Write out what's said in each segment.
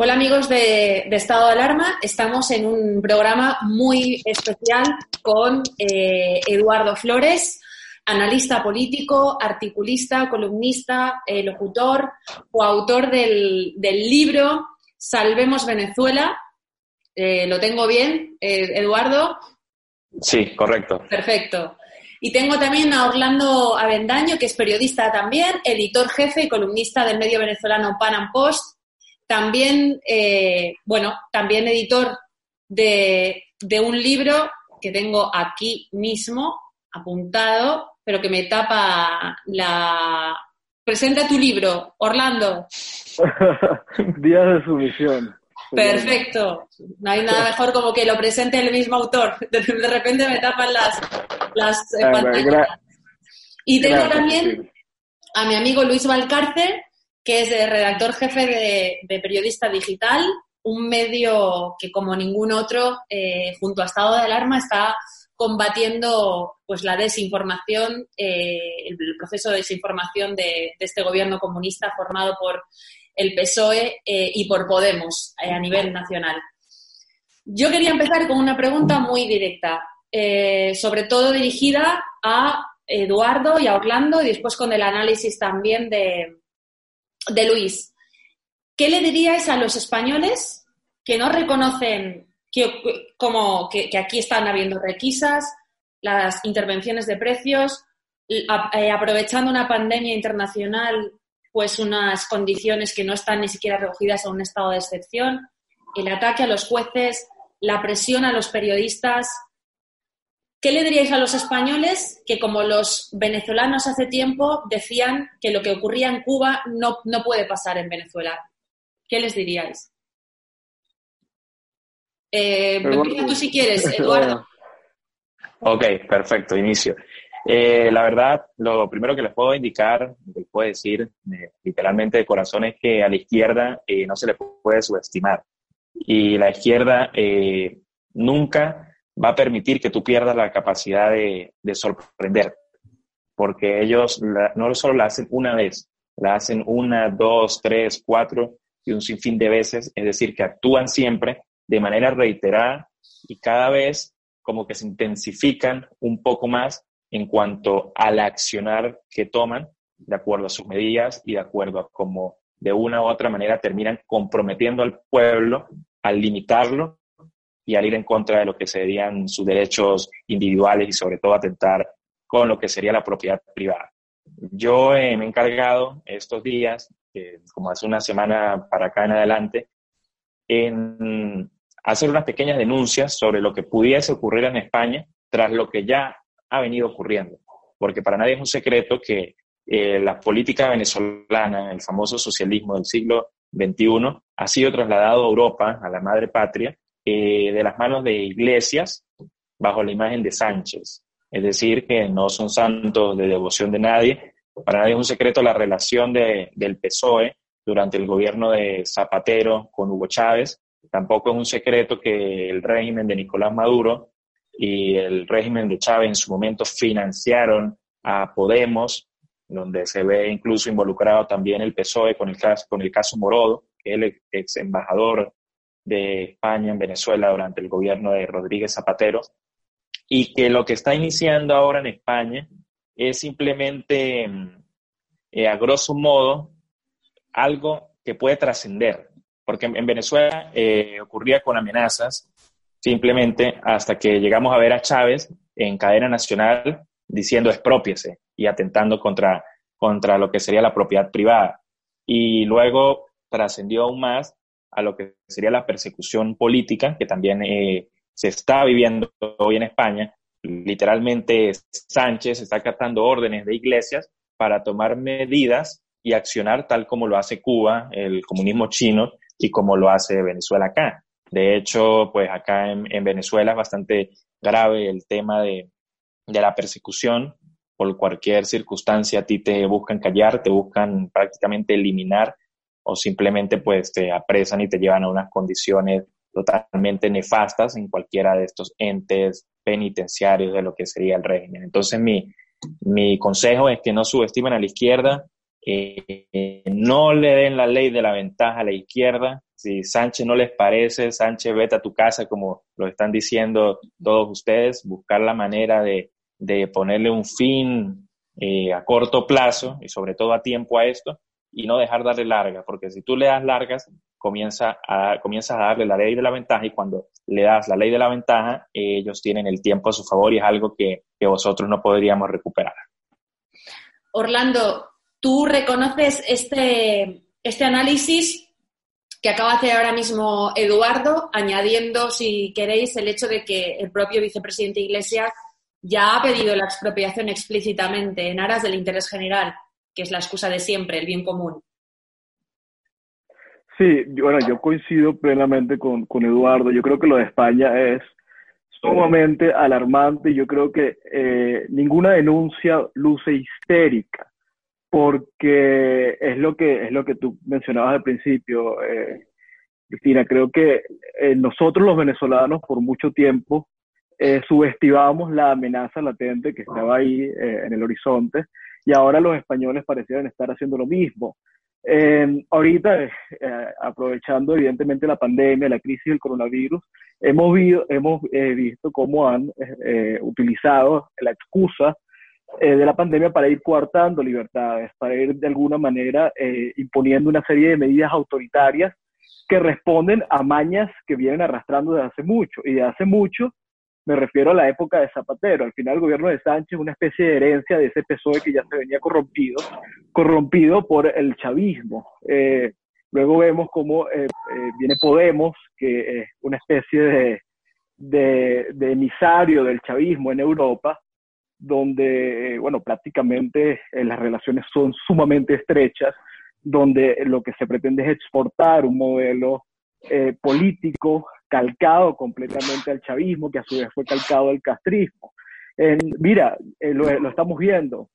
Hola amigos de, Estado de Alarma, estamos en un programa muy especial con eh, Eduardo Flores, analista político, articulista, columnista, eh, locutor, coautor del, del, libro Salvemos Venezuela. Eh, ¿Lo tengo bien, Eduardo? Sí, correcto. Perfecto. Y tengo también a Orlando Avendaño, que es periodista también, editor jefe y columnista del medio venezolano Pan Am Post. También, eh, bueno, también editor de, de un libro que tengo aquí mismo apuntado, pero que me tapa la... Presenta tu libro, Orlando. Días de sumisión. Perfecto. No hay nada mejor como que lo presente el mismo autor. De, repente me tapan las, las pantallas. Y tengo también a mi amigo Luis Valcárcel, que es el redactor jefe de, Periodista Digital, un medio que como ningún otro, eh, junto a Estado de Alarma, está combatiendo pues la desinformación, eh, el proceso de desinformación de, este gobierno comunista formado por el PSOE eh, y por Podemos a nivel nacional. Yo quería empezar con una pregunta muy directa, sobre todo dirigida a Eduardo y a Orlando y después con el análisis también de, de Luis, ¿qué le diríais a los españoles que no reconocen que, aquí están habiendo requisas, las intervenciones de precios, eh, aprovechando una pandemia internacional, pues unas condiciones que no están ni siquiera recogidas a un estado de excepción, el ataque a los jueces, la presión a los periodistas, ¿Qué le diríais a los españoles que, como los venezolanos hace tiempo, decían que lo que ocurría en Cuba no, no puede pasar en Venezuela? ¿Qué les diríais? Eh, tú si quieres, Eduardo. Ok, perfecto, inicio. Eh, la verdad, lo primero que les puedo indicar, les puedo decir eh, literalmente de corazón, es que a la izquierda eh, no se le puede subestimar. Y la izquierda nunca va a permitir que tú pierdas la capacidad de, sorprender, porque ellos no solo la hacen una vez, la hacen una, dos, tres, cuatro y un sinfín de veces, es decir, que actúan siempre de manera reiterada y cada vez como que se intensifican un poco más en cuanto al accionar que toman de acuerdo a sus medidas y de acuerdo a cómo de una u otra manera terminan comprometiendo al pueblo al limitarlo y al ir en contra de lo que serían sus derechos individuales y sobre todo atentar con lo que sería la propiedad privada. Yo eh, me he encargado estos días, como hace una semana para acá en adelante, en hacer unas pequeñas denuncias sobre lo que pudiese ocurrir en España tras lo que ya ha venido ocurriendo. Porque para nadie es un secreto que eh, la política venezolana, el famoso socialismo del siglo XXI, ha sido trasladado a Europa, a la madre patria, eh, de las manos de iglesias bajo la imagen de Sánchez. Es decir, que no son santos de devoción de nadie. Para nadie es un secreto la relación de, del PSOE durante el gobierno de Zapatero con Hugo Chávez. Tampoco es un secreto que el régimen de Nicolás Maduro y el régimen de Chávez en su momento financiaron a Podemos, donde se ve incluso involucrado también el PSOE con el caso, con el caso Morodo, que es el ex embajador de España en Venezuela durante el gobierno de Rodríguez Zapatero, y que lo que está iniciando ahora en España es simplemente, eh, a grosso modo, algo que puede trascender, porque en, Venezuela eh, ocurría con amenazas, simplemente hasta que llegamos a ver a Chávez en cadena nacional diciendo expropiese y atentando contra, contra lo que sería la propiedad privada. Y luego trascendió aún más a lo que sería la persecución política, que también eh, se está viviendo hoy en España. Literalmente Sánchez está acatando órdenes de iglesias para tomar medidas y accionar tal como lo hace Cuba, el comunismo chino, y como lo hace Venezuela acá. De hecho, pues acá en, Venezuela es bastante grave el tema de, de la persecución. Por cualquier circunstancia a ti te buscan callar, te buscan prácticamente eliminar o simplemente pues te apresan y te llevan a unas condiciones totalmente nefastas en cualquiera de estos entes penitenciarios de lo que sería el régimen. Entonces mi, mi consejo es que no subestimen a la izquierda, eh, no le den la ley de la ventaja a la izquierda, si Sánchez no les parece, Sánchez vete a tu casa, como lo están diciendo todos ustedes, buscar la manera de, ponerle un fin eh, a corto plazo y sobre todo a tiempo a esto y no dejar darle larga, porque si tú le das largas, comienza comienzas a darle la ley de la ventaja y cuando le das la ley de la ventaja, ellos tienen el tiempo a su favor y es algo que, que vosotros no podríamos recuperar. Orlando, ¿tú reconoces este, este análisis que acaba de hacer ahora mismo Eduardo, añadiendo, si queréis, el hecho de que el propio vicepresidente Iglesias ya ha pedido la expropiación explícitamente en aras del interés general, que es la excusa de siempre, el bien común. Sí, bueno, yo coincido plenamente con, Eduardo. Yo creo que lo de España es sumamente alarmante. Yo creo que eh, ninguna denuncia luce histérica, porque es lo que es lo que tú mencionabas al principio, eh, Cristina. Creo que eh, nosotros los venezolanos por mucho tiempo eh, subestimamos la amenaza latente que estaba ahí en el horizonte y ahora los españoles parecieran estar haciendo lo mismo. Eh, ahorita, eh, aprovechando evidentemente la pandemia, la crisis del coronavirus, hemos, eh, visto cómo han utilizado la excusa de la pandemia para ir coartando libertades, para ir de alguna manera imponiendo una serie de medidas autoritarias que responden a mañas que vienen arrastrando desde hace mucho. Y de hace mucho me refiero a la época de Zapatero. Al final el gobierno de Sánchez una especie de herencia de ese PSOE que ya se venía corrompido, corrompido por el chavismo. Eh, luego vemos cómo eh, eh, viene Podemos, que es una especie de, de, emisario del chavismo en Europa, donde, bueno, prácticamente las relaciones son sumamente estrechas, donde lo que se pretende es exportar un modelo político calcado completamente al chavismo, que a su vez fue calcado al castrismo. mira, eh, lo, estamos viendo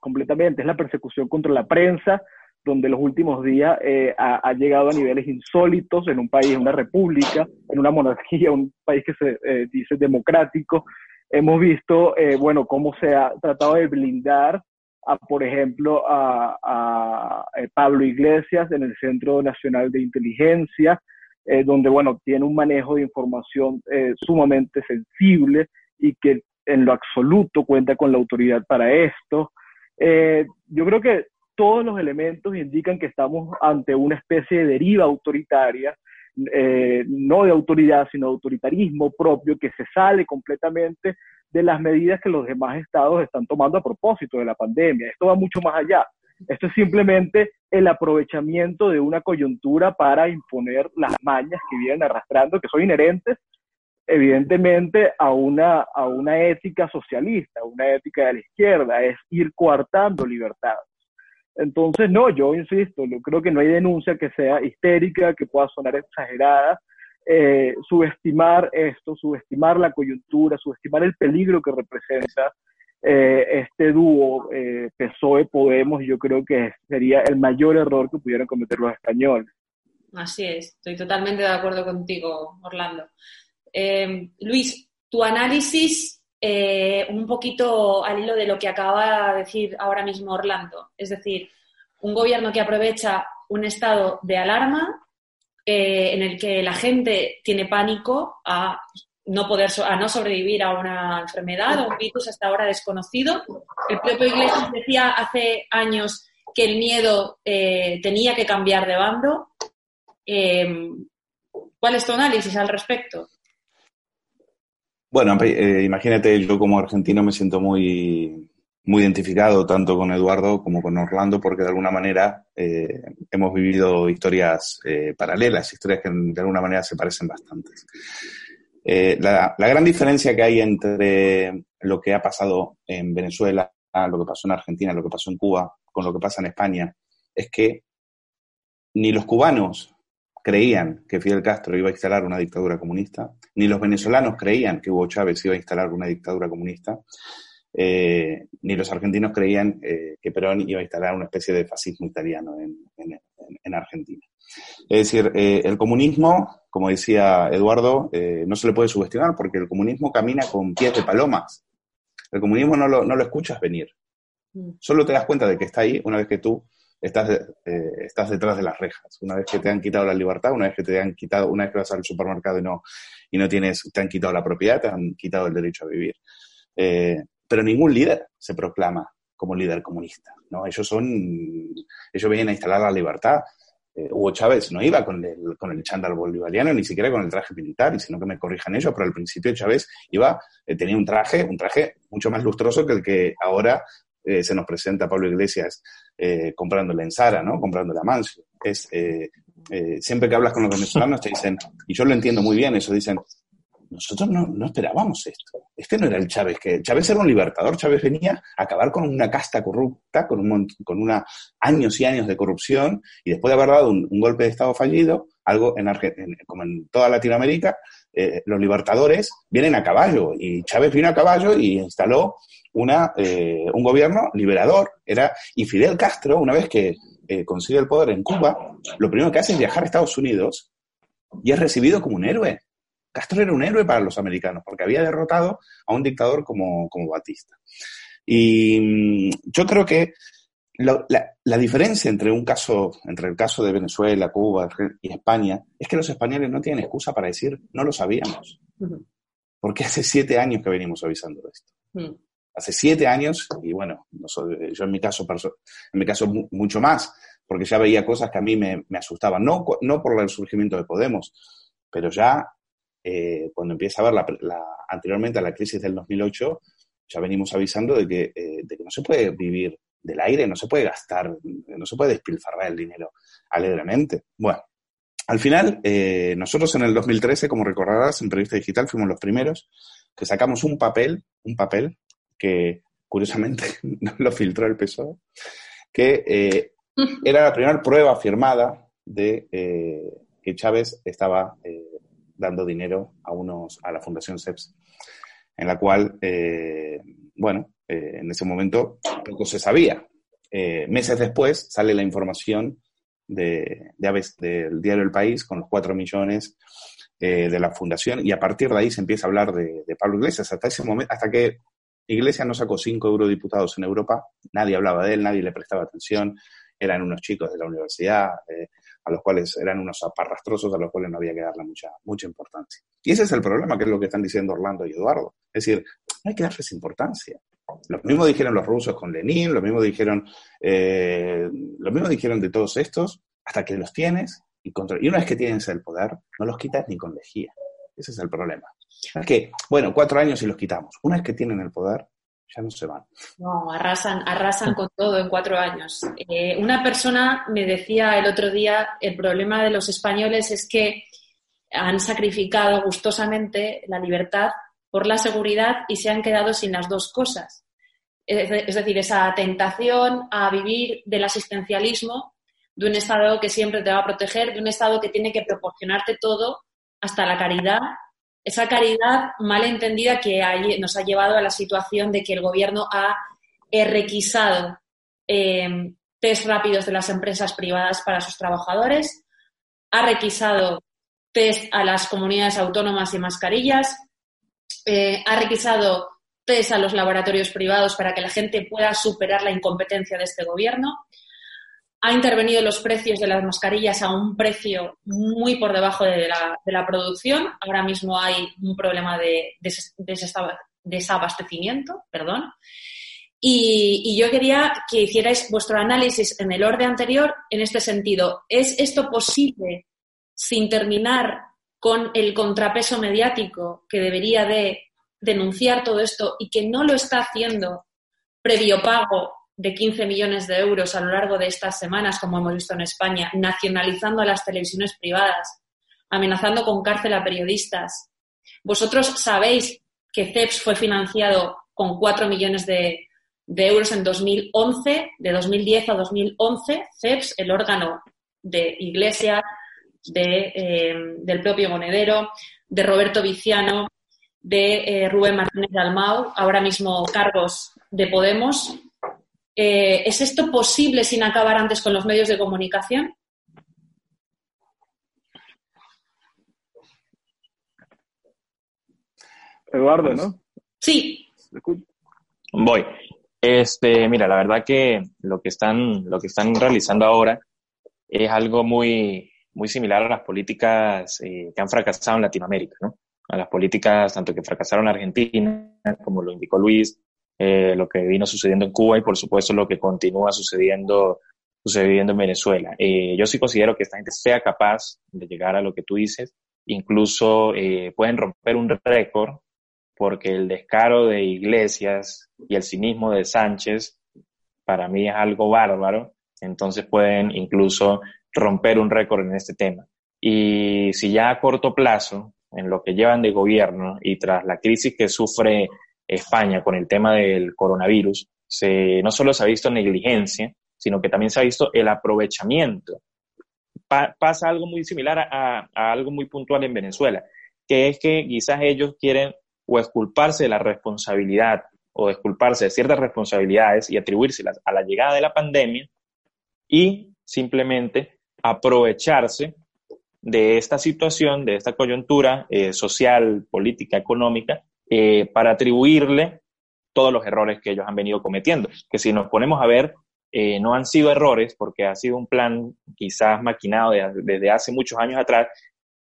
completamente, es la persecución contra la prensa, donde los últimos días eh, ha, llegado a niveles insólitos en un país, en una república, en una monarquía, un país que se eh, dice democrático. Hemos visto, bueno, cómo se ha tratado de blindar, a, por ejemplo, a Pablo Iglesias en el Centro Nacional de Inteligencia, eh, donde, bueno, tiene un manejo de información eh, sumamente sensible y que en lo absoluto cuenta con la autoridad para esto. Eh, yo creo que todos los elementos indican que estamos ante una especie de deriva autoritaria, no de autoridad, sino de autoritarismo propio, que se sale completamente de las medidas que los demás estados están tomando a propósito de la pandemia. Esto va mucho más allá. Esto es simplemente el aprovechamiento de una coyuntura para imponer las mañas que vienen arrastrando, que son inherentes evidentemente a una, a una ética socialista, una ética de la izquierda, es ir coartando libertades. Entonces, no, yo insisto, yo creo que no hay denuncia que sea histérica, que pueda sonar exagerada. Eh, subestimar esto, subestimar la coyuntura, subestimar el peligro que representa eh, este dúo eh, PSOE-Podemos, yo creo que sería el mayor error que pudieran cometer los españoles. Así es, estoy totalmente de acuerdo contigo, Orlando. Eh, Luis, tu análisis eh, un poquito al hilo de lo que acaba de decir ahora mismo Orlando, es decir, un gobierno que aprovecha un estado de alarma en el que la gente tiene pánico a no poder a no sobrevivir a una enfermedad o un virus hasta ahora desconocido. El propio Iglesias decía hace años que el miedo eh, tenía que cambiar de bando. Em, ¿Cuál es tu análisis al respecto? Bueno, eh, imagínate, yo como argentino me siento muy, muy identificado tanto con Eduardo como con Orlando porque de alguna manera eh, hemos vivido historias paralelas, historias que de alguna manera se parecen bastante. Eh, la, gran diferencia que hay entre lo que ha pasado en Venezuela, lo que pasó en Argentina, lo que pasó en Cuba, con lo que pasa en España, es que ni los cubanos creían que Fidel Castro iba a instalar una dictadura comunista, ni los venezolanos creían que Hugo Chávez iba a instalar una dictadura comunista, eh, ni los argentinos creían eh, que Perón iba a instalar una especie de fascismo italiano en Argentina. Es decir, eh, el comunismo, como decía Eduardo, eh, no se le puede subestimar porque el comunismo camina con pies de palomas. El comunismo no lo, no lo escuchas venir. Mm. Solo te das cuenta de que está ahí una vez que tú estás, eh, estás detrás de las rejas. Una vez que te han quitado la libertad, una vez que te han quitado, una vez que vas al supermercado y no, y no tienes, te han quitado la propiedad, te han quitado el derecho a vivir. Eh, pero ningún líder se proclama como líder comunista, ¿no? Ellos son, ellos vienen a instalar la libertad. Eh, Hugo Chávez no iba con el, con el chándal bolivariano, ni siquiera con el traje militar, y sino que me corrijan ellos, pero al principio Chávez iba, tenía un traje, un traje mucho más lustroso que el que ahora se nos presenta Pablo Iglesias eh, comprándole en Sara, ¿no? Comprándole a Mancio. Es, eh, eh, siempre que hablas con los venezolanos te dicen, y yo lo entiendo muy bien, eso dicen, nosotros no, esperábamos esto. Este no era el Chávez, que Chávez era un libertador, Chávez venía a acabar con una casta corrupta, con, un, con una, años y años de corrupción, y después de haber dado un, golpe de Estado fallido, algo en, como en toda Latinoamérica, eh, los libertadores vienen a caballo, y Chávez vino a caballo y instaló una, eh, un gobierno liberador. Era, y Fidel Castro, una vez que eh, consigue el poder en Cuba, lo primero que hace es viajar a Estados Unidos y es recibido como un héroe. Castro era un héroe para los americanos porque había derrotado a un dictador como, como Batista. Y mm, yo creo que la, la, diferencia entre un caso, entre el caso de Venezuela, Cuba y España, es que los españoles no tienen excusa para decir no lo sabíamos. Porque hace siete años que venimos avisando de esto. Mm hace siete años, y bueno, yo en mi caso, en mi caso mucho más, porque ya veía cosas que a mí me, asustaban, no, no por el surgimiento de Podemos, pero ya eh, cuando empieza a ver la, anteriormente a la crisis del 2008, ya venimos avisando de que, eh, de que no se puede vivir del aire, no se puede gastar, no se puede despilfarrar el dinero alegremente. Bueno, al final, eh, nosotros en el 2013, como recordarás, en Periodista Digital fuimos los primeros que sacamos un papel, un papel que curiosamente no lo filtró el PSOE, que eh, era la primera prueba firmada de eh, que Chávez estaba dando dinero a unos a la Fundación CEPS, en la cual, bueno, en ese momento poco se sabía. meses después sale la información de, de del diario El País con los cuatro millones de la fundación y a partir de ahí se empieza a hablar de, Pablo Iglesias hasta ese momento, hasta que Iglesias no sacó cinco eurodiputados en Europa, nadie hablaba de él, nadie le prestaba atención, eran unos chicos de la universidad, eh, a los cuales eran unos aparrastrosos a los cuales no había que darle mucha, mucha importancia. Y ese es el problema, que es lo que están diciendo Orlando y Eduardo. Es decir, no hay que darles importancia. Lo mismo dijeron los rusos con Lenin, lo mismo dijeron, eh, lo mismo dijeron de todos estos, hasta que los tienes y, y una vez que tienes el poder, no los quitas ni con lejía. Ese es el problema. Es que, bueno, cuatro años y los quitamos. Una vez que tienen el poder, ya no se van. No, arrasan, arrasan con todo en cuatro años. Eh, una persona me decía el otro día, el problema de los españoles es que han sacrificado gustosamente la libertad por la seguridad y se han quedado sin las dos cosas. Es decir, esa tentación a vivir del asistencialismo, de un Estado que siempre te va a proteger, de un Estado que tiene que proporcionarte todo, hasta la caridad esa caridad mal entendida que nos ha llevado a la situación de que el gobierno ha requisado em, test rápidos de las empresas privadas para sus trabajadores, ha requisado test a las comunidades autónomas y mascarillas, eh, ha requisado test a los laboratorios privados para que la gente pueda superar la incompetencia de este gobierno ha intervenido los precios de las mascarillas a un precio muy por debajo de la, producción. Ahora mismo hay un problema de, desabastecimiento, perdón. Y, yo quería que hicierais vuestro análisis en el orden anterior en este sentido. ¿Es esto posible sin terminar con el contrapeso mediático que debería de denunciar todo esto y que no lo está haciendo previo pago de 15 millones de euros a lo largo de estas semanas, como hemos visto en España, nacionalizando a las televisiones privadas, amenazando con cárcel a periodistas. Vosotros sabéis que CEPS fue financiado con 4 millones de, euros en 2011, de 2010 a 2011, CEPS, el órgano de Iglesia, de, eh, del propio Monedero, de Roberto Viciano, de eh, Rubén Martínez Dalmau, ahora mismo cargos de Podemos, eh, ¿Es esto posible sin acabar antes con los medios de comunicación? Eduardo, ¿no? Sí. Voy. Este, mira, la verdad que lo que están, lo que están realizando ahora es algo muy, muy similar a las políticas eh, que han fracasado en Latinoamérica, ¿no? A las políticas tanto que fracasaron en Argentina, como lo indicó Luis, eh, lo que vino sucediendo en Cuba y por supuesto lo que continúa sucediendo, sucediendo en Venezuela. Eh, yo sí considero que esta gente sea capaz de llegar a lo que tú dices, incluso pueden romper un récord porque el descaro de Iglesias y el cinismo de Sánchez para mí es algo bárbaro, entonces pueden incluso romper un récord en este tema. Y si ya a corto plazo, en lo que llevan de gobierno y tras la crisis que sufre España con el tema del coronavirus, se, no solo se ha visto negligencia, sino que también se ha visto el aprovechamiento. pasa algo muy similar a, algo muy puntual en Venezuela, que es que quizás ellos quieren o esculparse de la responsabilidad o esculparse de ciertas responsabilidades y atribuírselas a la llegada de la pandemia y simplemente aprovecharse de esta situación, de esta coyuntura eh, social, política, económica, eh, para atribuirle todos los errores que ellos han venido cometiendo. Que si nos ponemos a ver, eh, no han sido errores porque ha sido un plan quizás maquinado desde hace muchos años atrás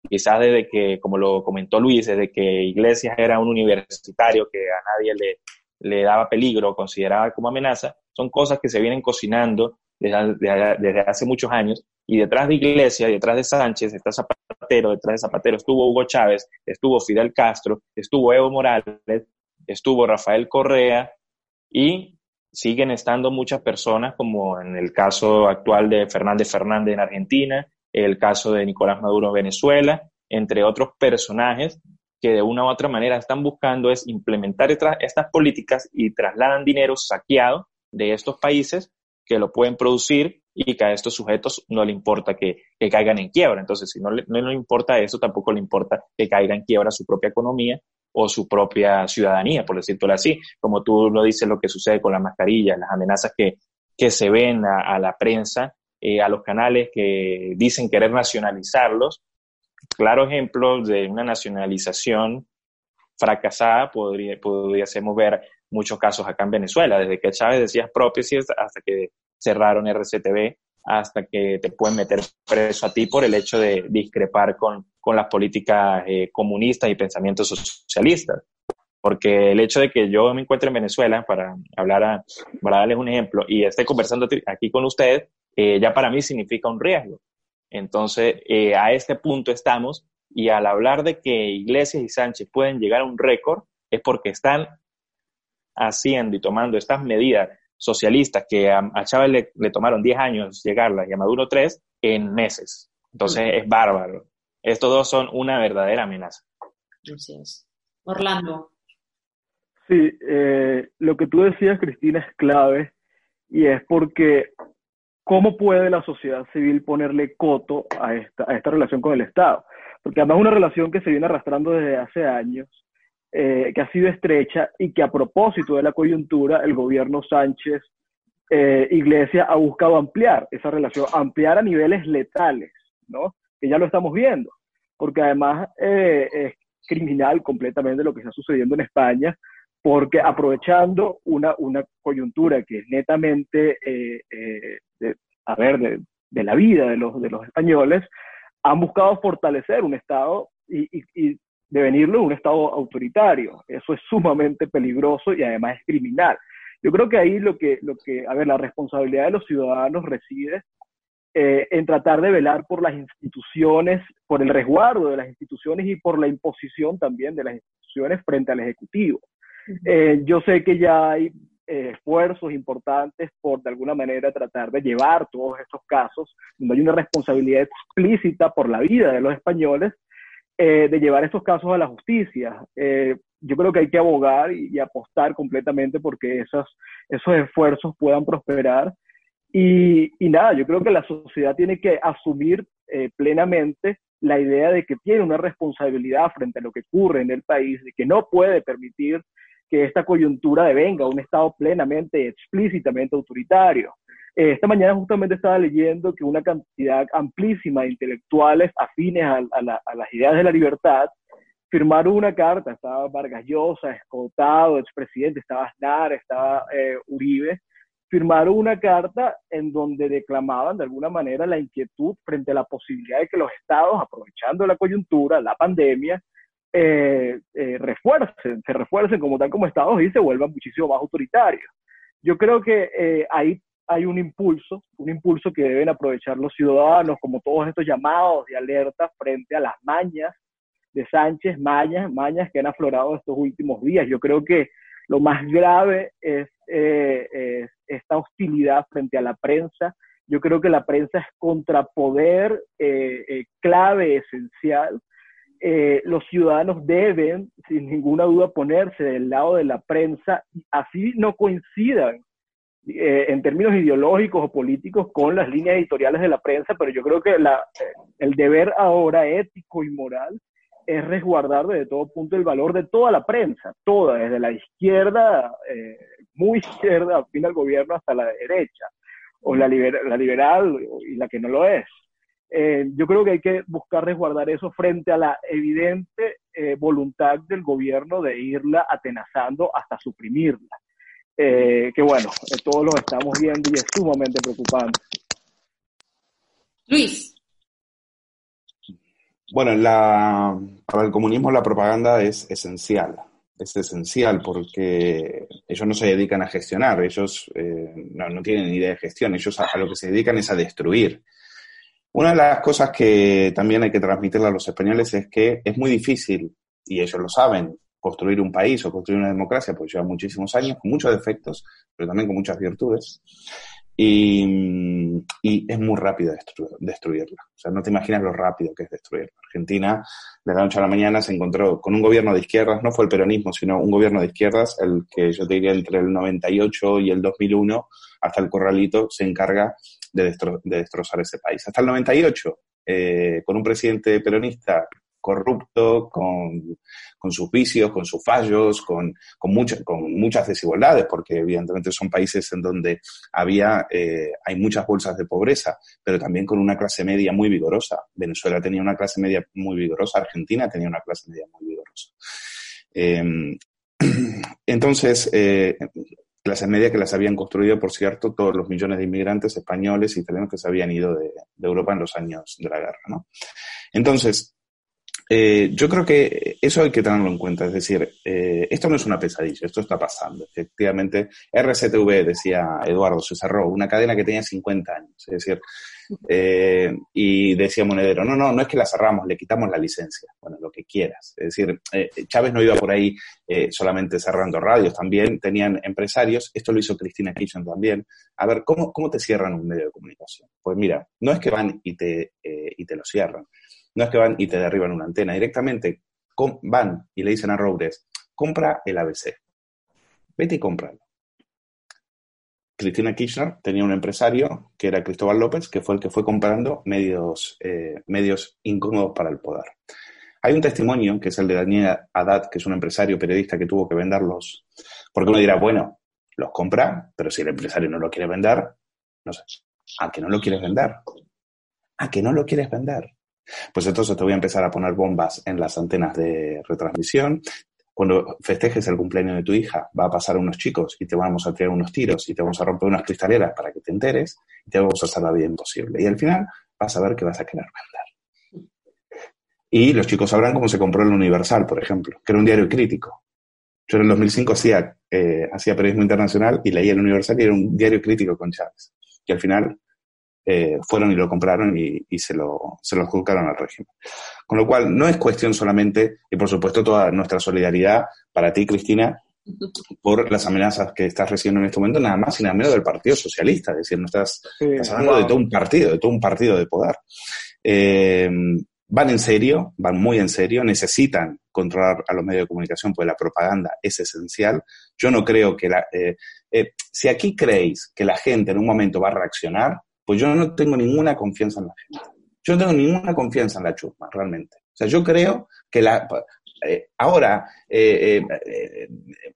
quizás desde que, como lo comentó Luis, desde que Iglesias era un universitario que a nadie le, le daba peligro, consideraba como amenaza, son cosas que se vienen cocinando desde, hace muchos años. Y detrás de Iglesias, detrás de Sánchez, está Zapatero, detrás de Zapatero estuvo Hugo Chávez, estuvo Fidel Castro, estuvo Evo Morales, estuvo Rafael Correa y siguen estando muchas personas, como en el caso actual de Fernández Fernández en Argentina, el caso de Nicolás Maduro en Venezuela, entre otros personajes que de una u otra manera están buscando es implementar estas políticas y trasladan dinero saqueado de estos países que lo pueden producir y que a estos sujetos no le importa que, caigan en quiebra. Entonces, si no le, no le importa eso, tampoco le importa que caiga en quiebra su propia economía o su propia ciudadanía, por decirlo así. Como tú lo dices, lo que sucede con las mascarillas, las amenazas que, que se ven a la prensa eh, a los canales que dicen querer nacionalizarlos. Claro ejemplo de una nacionalización fracasada podría, podríamos ver muchos casos acá en Venezuela, desde que Chávez decía prótesis hasta que cerraron RCTV, hasta que te pueden meter preso a ti por el hecho de discrepar con, con las políticas eh, comunistas y pensamientos socialistas. Porque el hecho de que yo me encuentre en Venezuela, para hablar, a, para darles un ejemplo, y esté conversando aquí con ustedes, eh, ya para mí significa un riesgo. Entonces, eh, a este punto estamos y al hablar de que Iglesias y Sánchez pueden llegar a un récord, es porque están haciendo y tomando estas medidas socialistas que a, Chávez le, tomaron 10 años llegarlas y a Maduro 3 en meses. Entonces, es bárbaro. Estos dos son una verdadera amenaza. Así es. Orlando. Sí, eh, lo que tú decías, Cristina, es clave y es porque ¿cómo puede la sociedad civil ponerle coto a esta, a esta relación con el Estado? Porque además es una relación que se viene arrastrando desde hace años, eh, que ha sido estrecha y que a propósito de la coyuntura, el gobierno Sánchez eh, Iglesia ha buscado ampliar esa relación, ampliar a niveles letales, ¿no? Que ya lo estamos viendo, porque además eh, es criminal completamente lo que está sucediendo en España, porque aprovechando una, una coyuntura que es netamente, eh, eh, de, a ver, de, de, la vida de los, de los españoles, han buscado fortalecer un Estado y, devenirlo un Estado autoritario. Eso es sumamente peligroso y además es criminal. Yo creo que ahí lo que, lo que a ver, la responsabilidad de los ciudadanos reside eh, en tratar de velar por las instituciones, por el resguardo de las instituciones y por la imposición también de las instituciones frente al Ejecutivo. Eh, yo sé que ya hay eh, esfuerzos importantes por de alguna manera tratar de llevar todos estos casos, donde hay una responsabilidad explícita por la vida de los españoles, eh, de llevar estos casos a la justicia. yo creo que hay que abogar y, apostar completamente porque esos, esos esfuerzos puedan prosperar. Y, nada, yo creo que la sociedad tiene que asumir plenamente la idea de que tiene una responsabilidad frente a lo que ocurre en el país, de que no puede permitir que esta coyuntura devenga un Estado plenamente, explícitamente autoritario. Eh, esta mañana justamente estaba leyendo que una cantidad amplísima de intelectuales afines a, las ideas de la libertad firmaron una carta, estaba Vargas Llosa, escoltado, expresidente, estaba Aznar, estaba eh, Uribe, firmaron una carta en donde declamaban de alguna manera la inquietud frente a la posibilidad de que los estados, aprovechando la coyuntura, la pandemia, eh, eh, refuercen, se refuercen como tal como estados y se vuelvan muchísimo más autoritarios. Yo creo que eh, ahí hay un impulso, un impulso que deben aprovechar los ciudadanos, como todos estos llamados de alerta frente a las mañas de Sánchez, mañas, mañas que han aflorado estos últimos días. Yo creo que lo más grave es, es esta hostilidad frente a la prensa. Yo creo que la prensa es contrapoder clave, esencial, eh, los ciudadanos deben, sin ninguna duda, ponerse del lado de la prensa, así no coincidan eh, en términos ideológicos o políticos con las líneas editoriales de la prensa, pero yo creo que la, el deber ahora ético y moral es resguardar desde todo punto el valor de toda la prensa, toda, desde la izquierda, eh, muy izquierda, fin al gobierno, hasta la derecha, o la, la liberal y la que no lo es. Eh, yo creo que hay que buscar resguardar eso frente a la evidente eh, voluntad del gobierno de irla atenazando hasta suprimirla. Eh, que bueno, todos lo estamos viendo y es sumamente preocupante. Luis. Bueno, la, para el comunismo la propaganda es esencial. Es esencial porque ellos no se dedican a gestionar, ellos no, no, tienen idea de gestión, ellos a lo que se dedican es a destruir. Una de las cosas que también hay que transmitirle a los españoles es que es muy difícil, y ellos lo saben, construir un país o construir una democracia, porque lleva muchísimos años, con muchos defectos, pero también con muchas virtudes. Y, es muy rápido destruirla. O sea, no te imaginas lo rápido que es destruirla. Argentina, de la noche a la mañana, se encontró con un gobierno de izquierdas, no fue el peronismo, sino un gobierno de izquierdas, el que yo diría entre el 98 y el 2001, hasta el corralito, se encarga de, destrozar ese país. Hasta el 98, eh, con un presidente peronista corrupto, con, sus vicios, con sus fallos, con, con, con muchas desigualdades, porque evidentemente son países en donde había, eh, hay muchas bolsas de pobreza, pero también con una clase media muy vigorosa. Venezuela tenía una clase media muy vigorosa, Argentina tenía una clase media muy vigorosa. Em, entonces, eh, clases medias que las habían construido, por cierto, todos los millones de inmigrantes españoles y italianos que se habían ido de, Europa en los años de la guerra. ¿no? Entonces, eh, yo creo que eso hay que tenerlo en cuenta. Es decir, eh, esto no es una pesadilla, esto está pasando. Efectivamente, RCTV, decía Eduardo, se cerró, una cadena que tenía 50 años. Es decir, eh, y decía Monedero, no, no, no es que la cerramos, le quitamos la licencia. Bueno, lo que quieras. Es decir, eh, Chávez no iba por ahí solamente cerrando radios, también tenían empresarios, esto lo hizo Cristina Kirchner también. A ver, ¿cómo, ¿cómo te cierran un medio de comunicación? Pues mira, no es que van y te, y te lo cierran, no es que van y te derriban una antena, directamente van y le dicen a Robles, compra el ABC, vete y cómpralo. Cristina Kirchner tenía un empresario que era Cristóbal López, que fue el que fue comprando medios, eh, medios incómodos para el poder. Hay un testimonio, que es el de Daniel Haddad, que es un empresario periodista que tuvo que venderlos, porque uno dirá, bueno, los compra, pero si el empresario no lo quiere vender, no sé, ¿a que no lo quieres vender? ¿A que no lo quieres vender? Pues entonces te voy a empezar a poner bombas en las antenas de retransmisión, cuando festejes el cumpleaños de tu hija, va a pasar unos chicos y te vamos a tirar unos tiros y te vamos a romper unas cristaleras para que te enteres y te vamos a hacer la vida imposible. Y al final vas a ver que vas a querer vender. Y los chicos sabrán cómo se compró el Universal, por ejemplo, que era un diario crítico. Yo en el 2005 hacía, eh, hacía periodismo internacional y leía el Universal y era un diario crítico con Chávez. Y al final eh, fueron y lo compraron y, se, lo, se lo juzgaron al régimen. Con lo cual, no es cuestión solamente, y por supuesto toda nuestra solidaridad para ti, Cristina, por las amenazas que estás recibiendo en este momento, nada más y nada menos del Partido Socialista. Es decir, no estás, hablando de todo un partido, de todo un partido de poder. Eh, van en serio, van muy en serio, necesitan controlar a los medios de comunicación porque la propaganda es esencial. Yo no creo que la... Eh, si aquí creéis que la gente en un momento va a reaccionar, pues yo no tengo ninguna confianza en la gente. Yo no tengo ninguna confianza en la chusma, realmente. O sea, yo creo que la, eh, ahora eh, eh,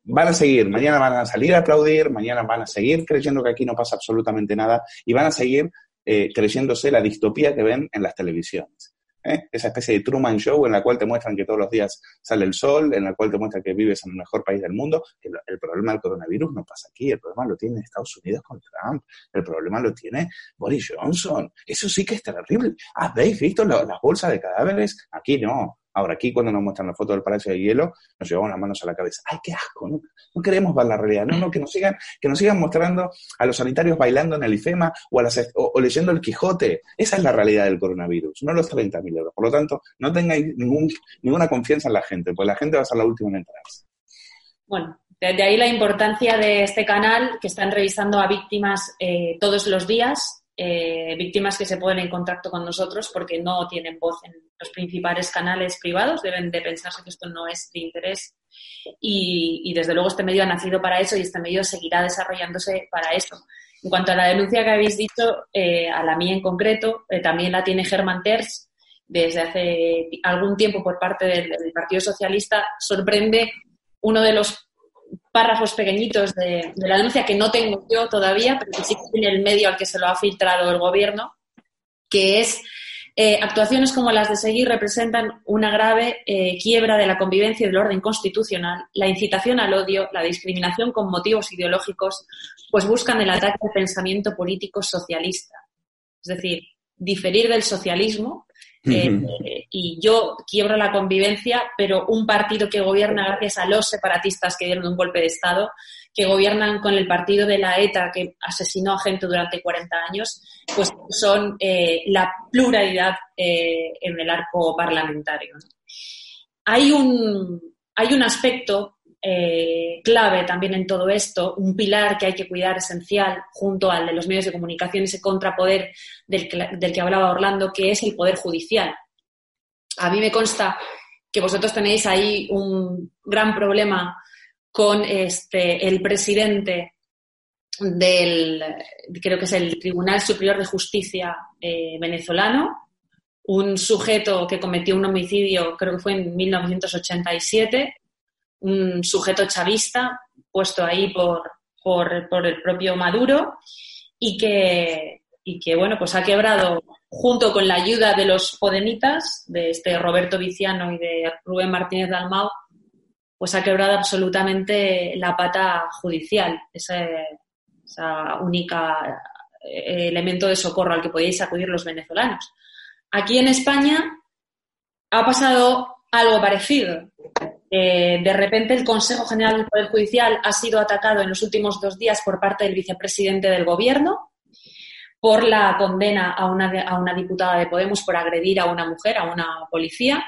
van a seguir, mañana van a salir a aplaudir, mañana van a seguir creyendo que aquí no pasa absolutamente nada y van a seguir creyéndose la distopía que ven en las televisiones. ¿Eh? esa especie de Truman Show en la cual te muestran que todos los días sale el sol, en la cual te muestran que vives en el mejor país del mundo. El, el problema del coronavirus no pasa aquí, el problema lo tiene Estados Unidos con Trump, el problema lo tiene Boris Johnson. Eso sí que es terrible. ¿Habéis visto las bolsas de cadáveres? Aquí no. Ahora, aquí cuando nos muestran la foto del Palacio de Hielo, nos llevamos las manos a la cabeza. ¡Ay, qué asco! No, queremos ver la realidad. No, no, que nos sigan, que nos sigan mostrando a los sanitarios bailando en el IFEMA o, a las, o, leyendo el Quijote. Esa es la realidad del coronavirus, no los 30.000 euros. Por lo tanto, no tengáis ningún, ninguna confianza en la gente, pues la gente va a ser la última en enterarse. Bueno, de ahí la importancia de este canal, que están revisando a víctimas eh, todos los días, eh, víctimas que se ponen en contacto con nosotros porque no tienen voz en los principales canales privados, deben de pensarse que esto no es de interés y, desde luego este medio ha nacido para eso y este medio seguirá desarrollándose para eso. En cuanto a la denuncia que habéis dicho, eh, a la mía en concreto, eh, también la tiene Germán Terz desde hace algún tiempo por parte del Partido Socialista. Sorprende uno de los párrafos pequeñitos de, la denuncia que no tengo yo todavía, pero que sí que tiene el medio al que se lo ha filtrado el gobierno, que es eh, actuaciones como las de seguir representan una grave eh, quiebra de la convivencia y del orden constitucional, la incitación al odio, la discriminación con motivos ideológicos, pues buscan el ataque al pensamiento político socialista. Es decir, diferir del socialismo eh, y yo quiebro la convivencia, pero un partido que gobierna gracias a los separatistas que dieron un golpe de Estado, que gobiernan con el partido de la ETA que asesinó a gente durante 40 años, pues son eh, la pluralidad eh, en el arco parlamentario. Hay, un, hay un aspecto eh, clave también en todo esto, un pilar que hay que cuidar esencial junto al de los medios de comunicación, ese contrapoder del que, del que hablaba Orlando, que es el poder judicial. A mí me consta que vosotros tenéis ahí un gran problema con este, el presidente del, creo que es el Tribunal Superior de Justicia eh, venezolano, un sujeto que cometió un homicidio, creo que fue en 1987, un sujeto chavista puesto ahí por, por, el propio Maduro y que, y que, bueno, pues ha quebrado junto con la ayuda de los podemitas, de este Roberto Viciano y de Rubén Martínez Dalmau, pues ha quebrado absolutamente la pata judicial, ese, esa única eh, elemento de socorro al que podíais acudir los venezolanos. Aquí en España ha pasado algo parecido. Eh, de repente el Consejo General del Poder Judicial ha sido atacado en los últimos dos días por parte del vicepresidente del Gobierno por la condena a una, diputada de Podemos por agredir a una mujer, a una policía.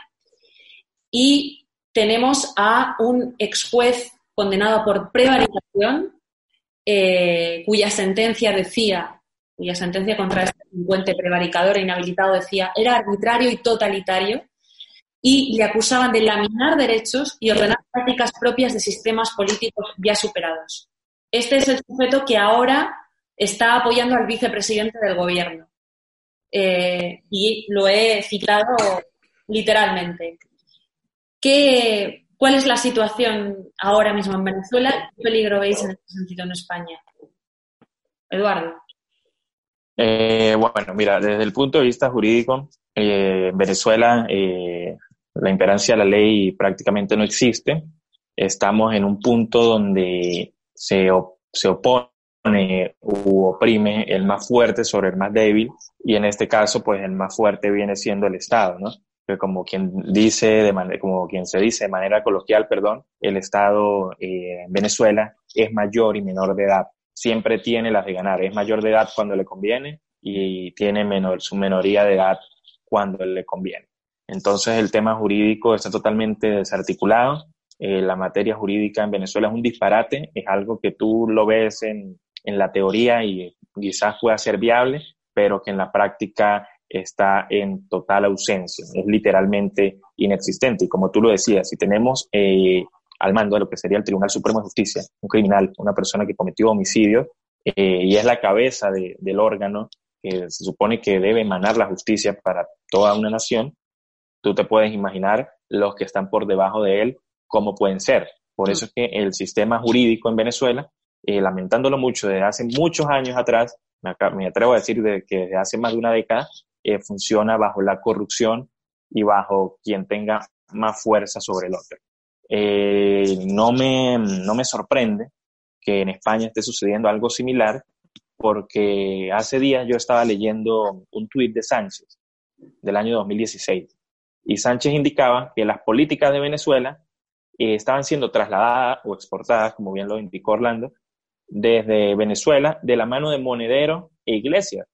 Y tenemos a un ex juez condenado por prevaricación, eh, cuya sentencia decía, cuya sentencia contra este delincuente prevaricador e inhabilitado decía, era arbitrario y totalitario y le acusaban de laminar derechos y ordenar prácticas propias de sistemas políticos ya superados. Este es el sujeto que ahora está apoyando al vicepresidente del gobierno. Eh, y lo he citado literalmente. ¿Qué, ¿Cuál es la situación ahora mismo en Venezuela? ¿Qué peligro veis en este sentido en España? Eduardo. Eh, bueno, mira, desde el punto de vista jurídico, eh, Venezuela la imperancia de la ley prácticamente no existe. Estamos en un punto donde se, se opone u oprime el más fuerte sobre el más débil y en este caso pues el más fuerte viene siendo el Estado, ¿no? Que como quien dice de manera, como quien se dice de manera coloquial, perdón, el Estado eh, en Venezuela es mayor y menor de edad. Siempre tiene las de ganar. Es mayor de edad cuando le conviene y tiene menor, su menoría de edad cuando le conviene. Entonces el tema jurídico está totalmente desarticulado. Eh, la materia jurídica en Venezuela es un disparate, es algo que tú lo ves en, en la teoría y quizás pueda ser viable, pero que en la práctica está en total ausencia, es literalmente inexistente. Y como tú lo decías, si tenemos eh, al mando de lo que sería el Tribunal Supremo de Justicia, un criminal, una persona que cometió homicidio, eh, y es la cabeza de, del órgano que se supone que debe emanar la justicia para toda una nación, tú te puedes imaginar los que están por debajo de él, cómo pueden ser. Por eso es que el sistema jurídico en Venezuela, eh, lamentándolo mucho desde hace muchos años atrás, me, atrevo a decir de que desde hace más de una década, eh, funciona bajo la corrupción y bajo quien tenga más fuerza sobre el otro. Eh, no, me, no me sorprende que en España esté sucediendo algo similar, porque hace días yo estaba leyendo un tuit de Sánchez del año 2016 y Sánchez indicaba que las políticas de Venezuela eh, estaban siendo trasladadas o exportadas, como bien lo indicó Orlando, desde Venezuela de la mano de Monedero e Iglesias.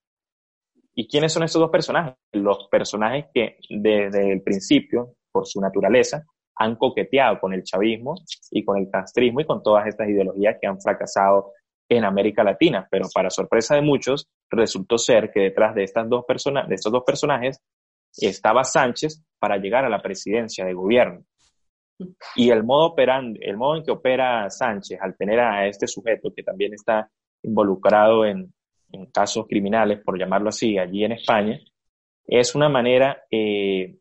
¿Y quiénes son estos dos personajes? Los personajes que desde el principio, por su naturaleza, han coqueteado con el chavismo y con el castrismo y con todas estas ideologías que han fracasado en América Latina. Pero para sorpresa de muchos, resultó ser que detrás de estos dos personajes estaba Sánchez para llegar a la presidencia de gobierno. Y el modo, operando, el modo en que opera Sánchez al tener a este sujeto que también está involucrado en, casos criminales, por llamarlo así, allí en España, es una manera eh,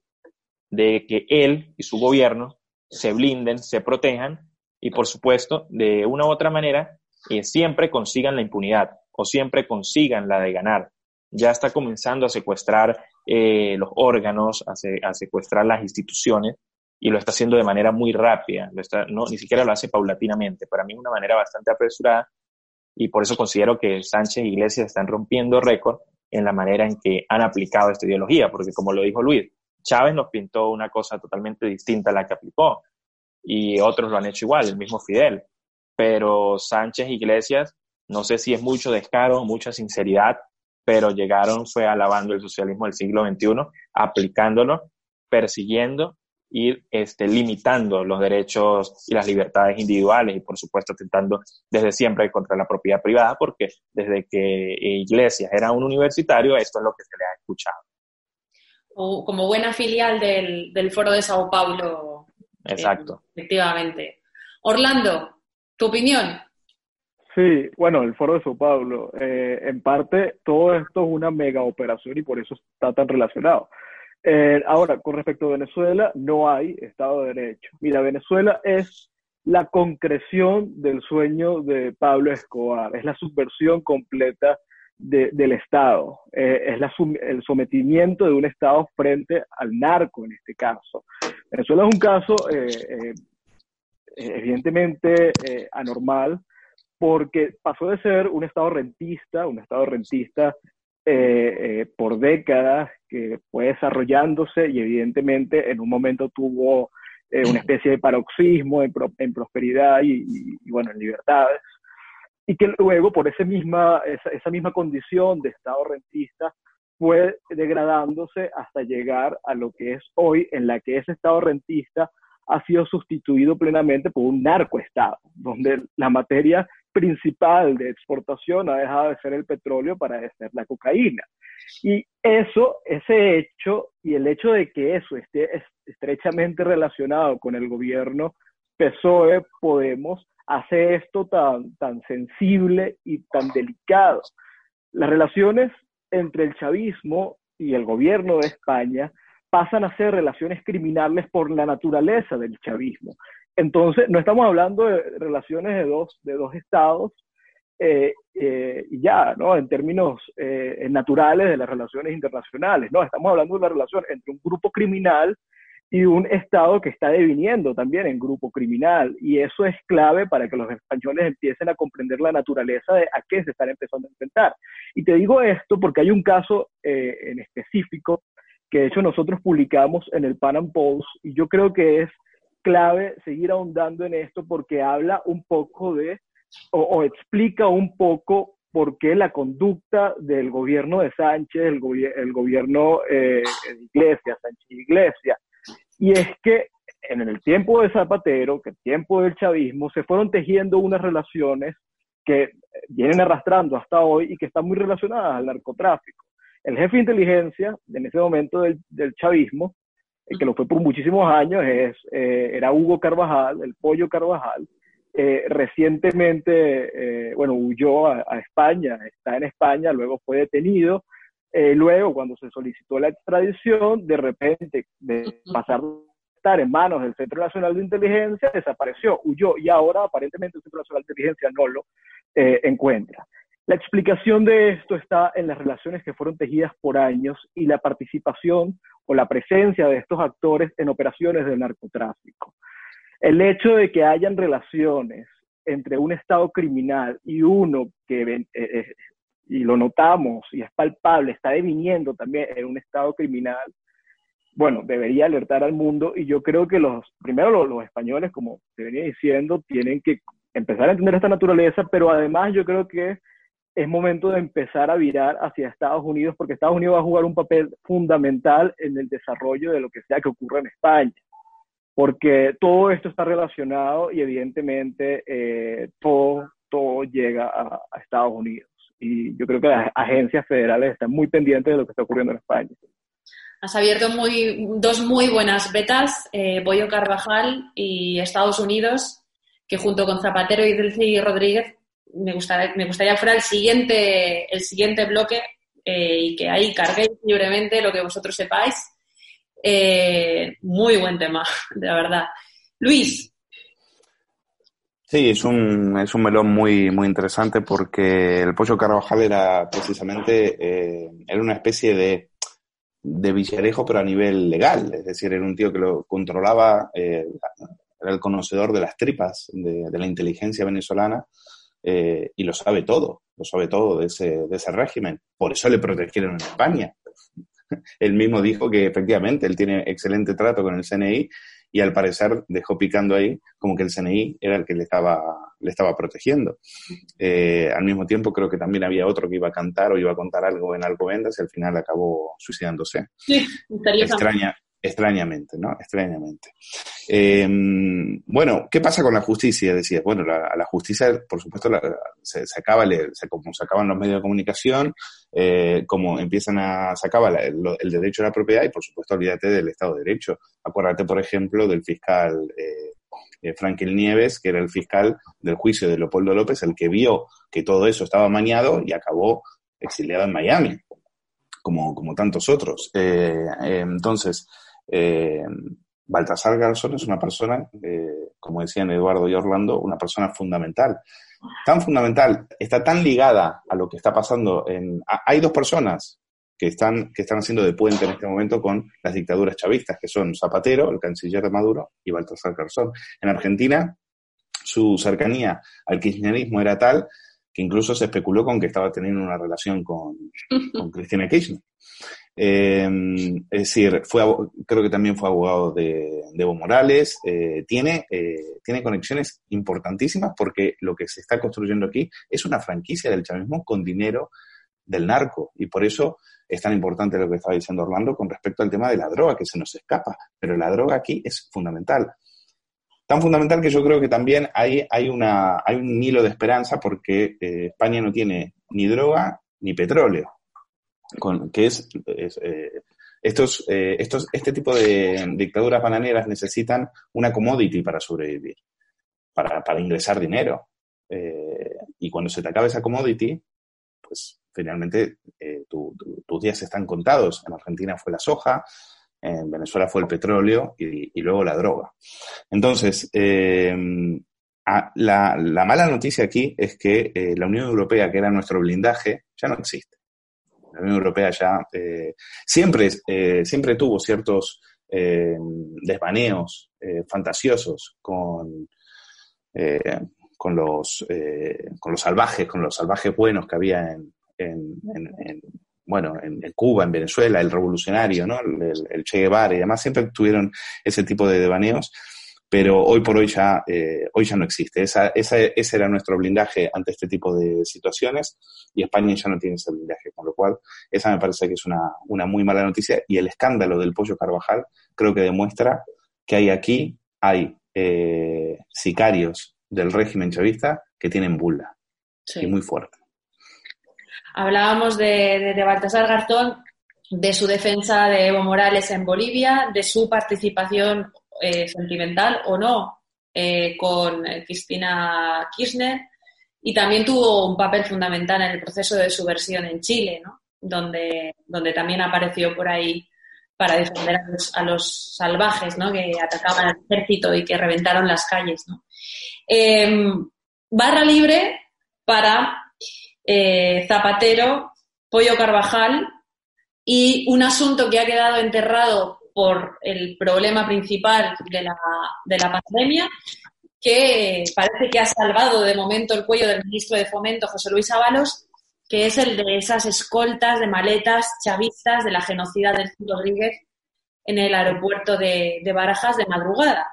de que él y su gobierno se blinden, se protejan y, por supuesto, de una u otra manera, eh, siempre consigan la impunidad o siempre consigan la de ganar. Ya está comenzando a secuestrar eh, los órganos, a, secuestrar las instituciones y lo está haciendo de manera muy rápida, no, ni siquiera lo hace paulatinamente, para mí de una manera bastante apresurada y por eso considero que Sánchez e Iglesias están rompiendo récord en la manera en que han aplicado esta ideología, porque como lo dijo Luis, Chávez nos pintó una cosa totalmente distinta a la que aplicó y otros lo han hecho igual, el mismo Fidel. Pero Sánchez Iglesias, no sé si es mucho descaro, mucha sinceridad, pero llegaron fue alabando el socialismo del siglo XXI, aplicándolo, persiguiendo y este, limitando los derechos y las libertades individuales y por supuesto atentando desde siempre contra la propiedad privada porque desde que Iglesias era un universitario esto es lo que se le ha escuchado como buena filial del, Foro de Sao Paulo. Exacto. efectivamente. Orlando, ¿tu opinión? Sí, bueno, el Foro de Sao Paulo. Eh, en parte, todo esto es una mega operación y por eso está tan relacionado. Eh, ahora, con respecto a Venezuela, no hay Estado de Derecho. Mira, Venezuela es la concreción del sueño de Pablo Escobar, es la subversión completa del Estado, eh, es el sometimiento de un Estado frente al narco en este caso. Venezuela es un caso eh, eh, evidentemente anormal porque pasó de ser un Estado rentista, un Estado rentista por décadas que fue desarrollándose y evidentemente en un momento tuvo una especie de paroxismo en, prosperidad y, y, bueno, en libertades y que luego por esa misma, esa, misma condición de Estado rentista fue degradándose hasta llegar a lo que es hoy, en la que ese Estado rentista ha sido sustituido plenamente por un narcoestado, donde la materia principal de exportación ha dejado de ser el petróleo para ser la cocaína. Y eso, ese hecho y el hecho de que eso esté estrechamente relacionado con el gobierno PSOE, Podemos, hace esto tan, tan sensible y tan delicado. Las relaciones entre el chavismo y el gobierno de España pasan a ser relaciones criminales por la naturaleza del chavismo. Entonces, no estamos hablando de relaciones de dos, de dos estados eh, eh, ya, ¿no? En términos eh, naturales de las relaciones internacionales, no, estamos hablando de la relación entre un grupo criminal y un Estado que está deviniendo también en grupo criminal. Y eso es clave para que los españoles empiecen a comprender la naturaleza de a qué se están empezando a enfrentar. Y te digo esto porque hay un caso eh, en específico que de hecho nosotros publicamos en el Pan Post y yo creo que es clave seguir ahondando en esto porque habla un poco de, o, explica un poco por qué la conducta del gobierno de Sánchez, el, el gobierno eh, de Iglesia, Sánchez Iglesia, y es que en el tiempo de Zapatero, que el tiempo del chavismo, se fueron tejiendo unas relaciones que vienen arrastrando hasta hoy y que están muy relacionadas al narcotráfico. El jefe de inteligencia en ese momento del, chavismo, que lo fue por muchísimos años, es, eh, era Hugo Carvajal, el pollo Carvajal. Eh, recientemente, eh, bueno, huyó a, a, España, está en España, luego fue detenido eh, luego, cuando se solicitó la extradición, de repente, de pasar a estar en manos del Centro Nacional de Inteligencia, desapareció, huyó y ahora aparentemente el Centro Nacional de Inteligencia no lo eh, encuentra. La explicación de esto está en las relaciones que fueron tejidas por años y la participación o la presencia de estos actores en operaciones de narcotráfico. El hecho de que hayan relaciones entre un Estado criminal y uno que, eh, eh, y lo notamos y es palpable, está deviniendo también en un Estado criminal, bueno, debería alertar al mundo y yo creo que los, primero los, los españoles, como te venía diciendo, tienen que empezar a entender esta naturaleza, pero además yo creo que es momento de empezar a virar hacia Estados Unidos, porque Estados Unidos va a jugar un papel fundamental en el desarrollo de lo que sea que ocurra en España, porque todo esto está relacionado y evidentemente eh, todo, todo llega a, Estados Unidos. Y yo creo que las agencias federales están muy pendientes de lo que está ocurriendo en España. Has abierto muy, dos muy buenas betas, eh, Boyo Carvajal y Estados Unidos, que junto con Zapatero y Delcy Rodríguez me gustaría, me gustaría fuera el siguiente, el siguiente bloque eh, y que ahí carguéis libremente lo que vosotros sepáis. Eh, muy buen tema, de verdad. Luis. Sí, es un, es un melón muy, muy interesante porque el pollo Carvajal era precisamente, eh, era una especie de, de Villarejo, pero a nivel legal. Es decir, era un tío que lo controlaba, era el conocedor de las tripas de la inteligencia venezolana eh, y lo sabe todo, lo sabe todo de ese, de ese régimen. Por eso le protegieron en España. él mismo dijo que efectivamente él tiene excelente trato con el CNI y al parecer dejó picando ahí como que el CNI era el que le estaba, le estaba protegiendo. Eh, al mismo tiempo creo que también había otro que iba a cantar o iba a contar algo en Alcobendas y al final acabó suicidándose. Sí, Extraña, extrañamente, ¿no? Extrañamente. Em, bueno, ¿qué pasa con la justicia? Decías, bueno, la, la justicia, por supuesto, se, acaba, se, como se acaban los medios de comunicación, eh, como empiezan a, se acaba el, derecho a la propiedad y, por supuesto, olvídate del Estado de Derecho. Acuérdate, por ejemplo, del fiscal eh, eh Frankel Nieves, que era el fiscal del juicio de Leopoldo López, el que vio que todo eso estaba mañado y acabó exiliado en Miami, como, como tantos otros. Eh, entonces, eh, Baltasar Garzón es una persona, eh, como decían Eduardo y Orlando, una persona fundamental. Tan fundamental, está tan ligada a lo que está pasando en... hay dos personas que están, que están haciendo de puente en este momento con las dictaduras chavistas, que son Zapatero, el canciller de Maduro, y Baltasar Garzón. En Argentina, su cercanía al kirchnerismo era tal que incluso se especuló con que estaba teniendo una relación con, con Cristina Kirchner. Eh, es decir, fue, creo que también fue abogado de, Evo Morales. Eh, tiene, eh, tiene conexiones importantísimas porque lo que se está construyendo aquí es una franquicia del chavismo con dinero del narco. Y por eso es tan importante lo que estaba diciendo Orlando con respecto al tema de la droga, que se nos escapa. Pero la droga aquí es fundamental. Tan fundamental que yo creo que también hay, hay, una, hay un hilo de esperanza porque España no tiene ni droga ni petróleo con, que es, eh, estos, eh, estos, este tipo de dictaduras bananeras necesitan una commodity para sobrevivir, para, para ingresar dinero. Eh, y cuando se te acaba esa commodity, pues finalmente tus días están contados. En Argentina fue la soja, en Venezuela fue el petróleo y, luego la droga. Entonces, la, la, mala noticia aquí es que la Unión Europea, que era nuestro blindaje, ya no existe la Unión Europea ya eh, siempre, eh, siempre tuvo ciertos eh, desvaneos fantasiosos con, con, los, con los salvajes, con los salvajes buenos que había en, en, bueno, en, Cuba, en Venezuela, el revolucionario, ¿no? El, el, Che Guevara y demás, siempre tuvieron ese tipo de devaneos pero hoy por hoy ya, eh, hoy ya no existe. Esa, esa, ese era nuestro blindaje ante este tipo de situaciones y España ya no tiene ese blindaje, con lo cual esa me parece que es una, una muy mala noticia y el escándalo del pollo Carvajal creo que demuestra que hay aquí, hay eh, sicarios del régimen chavista que tienen bulla y muy fuerte. Hablábamos de, de Baltasar Garzón, de su defensa de Evo Morales en Bolivia, de su participación eh, sentimental o no eh, con Cristina Kirchner. Y también tuvo un papel fundamental en el proceso de subversión en Chile, donde, donde también apareció por ahí para defender a los, salvajes que atacaban al ejército y que reventaron las calles. Em, barra libre para eh, Zapatero, Pollo Carvajal y un asunto que ha quedado enterrado por el problema principal de la, de la pandemia, que parece que ha salvado de momento el cuello del ministro de Fomento, José Luis Ábalos, que es el de esas escoltas de maletas chavistas de la genocida del Rodríguez en el aeropuerto de, Barajas de madrugada.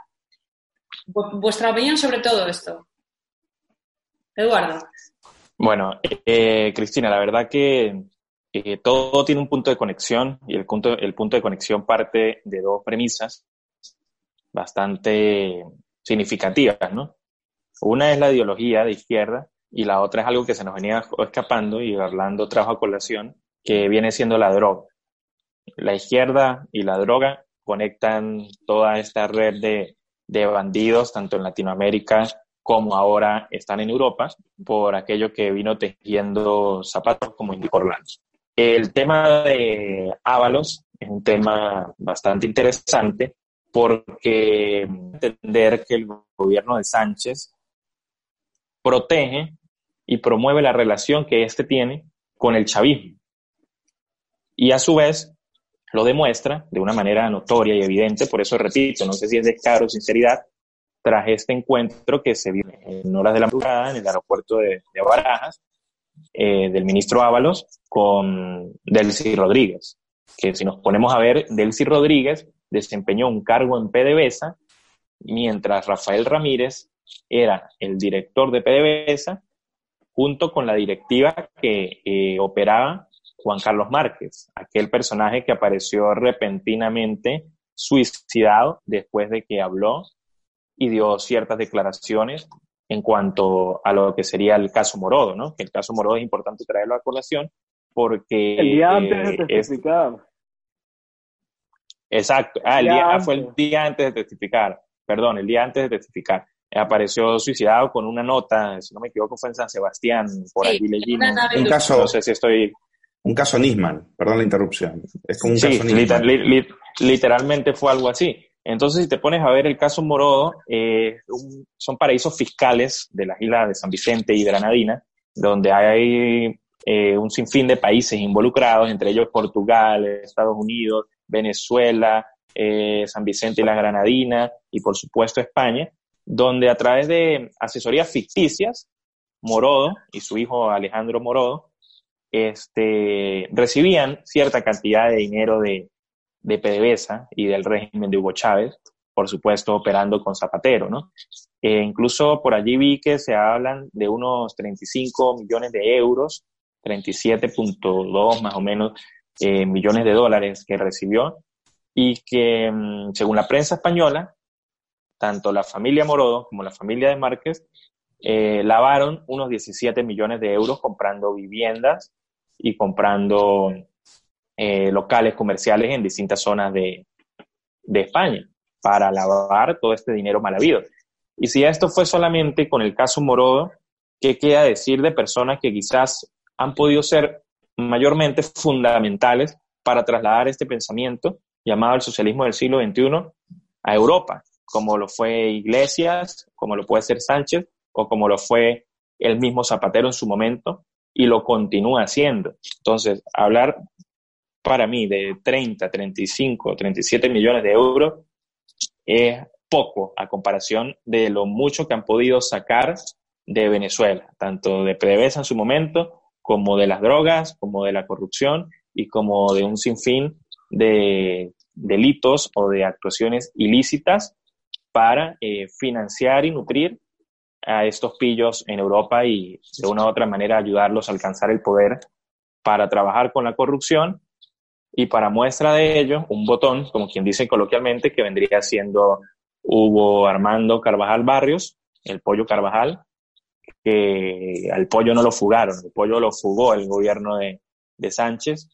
Vuestra opinión sobre todo esto. Eduardo. Bueno, eh, Cristina, la verdad que eh, todo tiene un punto de conexión y el punto, el punto de conexión parte de dos premisas bastante significativas, ¿no? Una es la ideología de izquierda y la otra es algo que se nos venía escapando y Orlando trajo a colación, que viene siendo la droga. La izquierda y la droga conectan toda esta red de, de bandidos, tanto en Latinoamérica como ahora están en Europa, por aquello que vino tejiendo zapatos como indicó Orlando. El tema de Ábalos es un tema bastante interesante porque entender que el gobierno de Sánchez protege y promueve la relación que éste tiene con el chavismo. Y a su vez lo demuestra de una manera notoria y evidente, por eso repito, no sé si es descaro o sinceridad, tras este encuentro que se vio en horas de la madrugada en el aeropuerto de, Barajas, eh, del ministro Ábalos con Delcy Rodríguez, que si nos ponemos a ver, Delcy Rodríguez desempeñó un cargo en PDVSA, mientras Rafael Ramírez era el director de PDVSA junto con la directiva que eh, operaba Juan Carlos Márquez, aquel personaje que apareció repentinamente suicidado después de que habló y dio ciertas declaraciones en cuanto a lo que sería el caso Morodo, ¿no? Que el caso Morodo es importante traerlo a colación porque... El día antes de eh, testificar. Exacto. Ah, el día, ah, fue el día antes de testificar. Perdón, el día antes de testificar apareció suicidado con una nota, si no me equivoco, fue en San Sebastián, por aquí leí. Un caso, no sé si estoy... Un caso Nisman, perdón la interrupción. Es como un caso literalmente fue algo así. Entonces, si te pones a ver el caso Morodo, eh, son paraísos fiscales de las islas de San Vicente y Granadina, donde hay eh, un sinfín de países involucrados, entre ellos Portugal, Estados Unidos, Venezuela, eh, San Vicente y la Granadina, y por supuesto España, donde a través de asesorías ficticias, Morodo y su hijo Alejandro Morodo este, recibían cierta cantidad de dinero de, de PDVSA y del régimen de Hugo Chávez, por supuesto operando con Zapatero, ¿no? Eh, incluso por allí vi que se hablan de unos 35 millones de euros, 37.2 más o menos eh, millones de dólares que recibió y que, mm, según la prensa española, tanto la familia Morodo como la familia de Márquez eh, lavaron unos 17 millones de euros comprando viviendas y comprando eh, locales comerciales en distintas zonas de, de España para lavar todo este dinero mal habido. Y si esto fue solamente con el caso Morodo, ¿qué queda decir de personas que quizás han podido ser mayormente fundamentales para trasladar este pensamiento llamado el socialismo del siglo XXI a Europa? como lo fue Iglesias, como lo puede ser Sánchez o como lo fue el mismo Zapatero en su momento y lo continúa haciendo. Entonces, hablar para mí de 30, 35, 37 millones de euros es poco a comparación de lo mucho que han podido sacar de Venezuela, tanto de PDVSA en su momento, como de las drogas, como de la corrupción y como de un sinfín de delitos o de actuaciones ilícitas para eh, financiar y nutrir a estos pillos en Europa y de una u otra manera ayudarlos a alcanzar el poder para trabajar con la corrupción y para muestra de ello un botón, como quien dice coloquialmente, que vendría siendo Hugo Armando Carvajal Barrios, el pollo Carvajal, que al pollo no lo fugaron, el pollo lo fugó el gobierno de, de Sánchez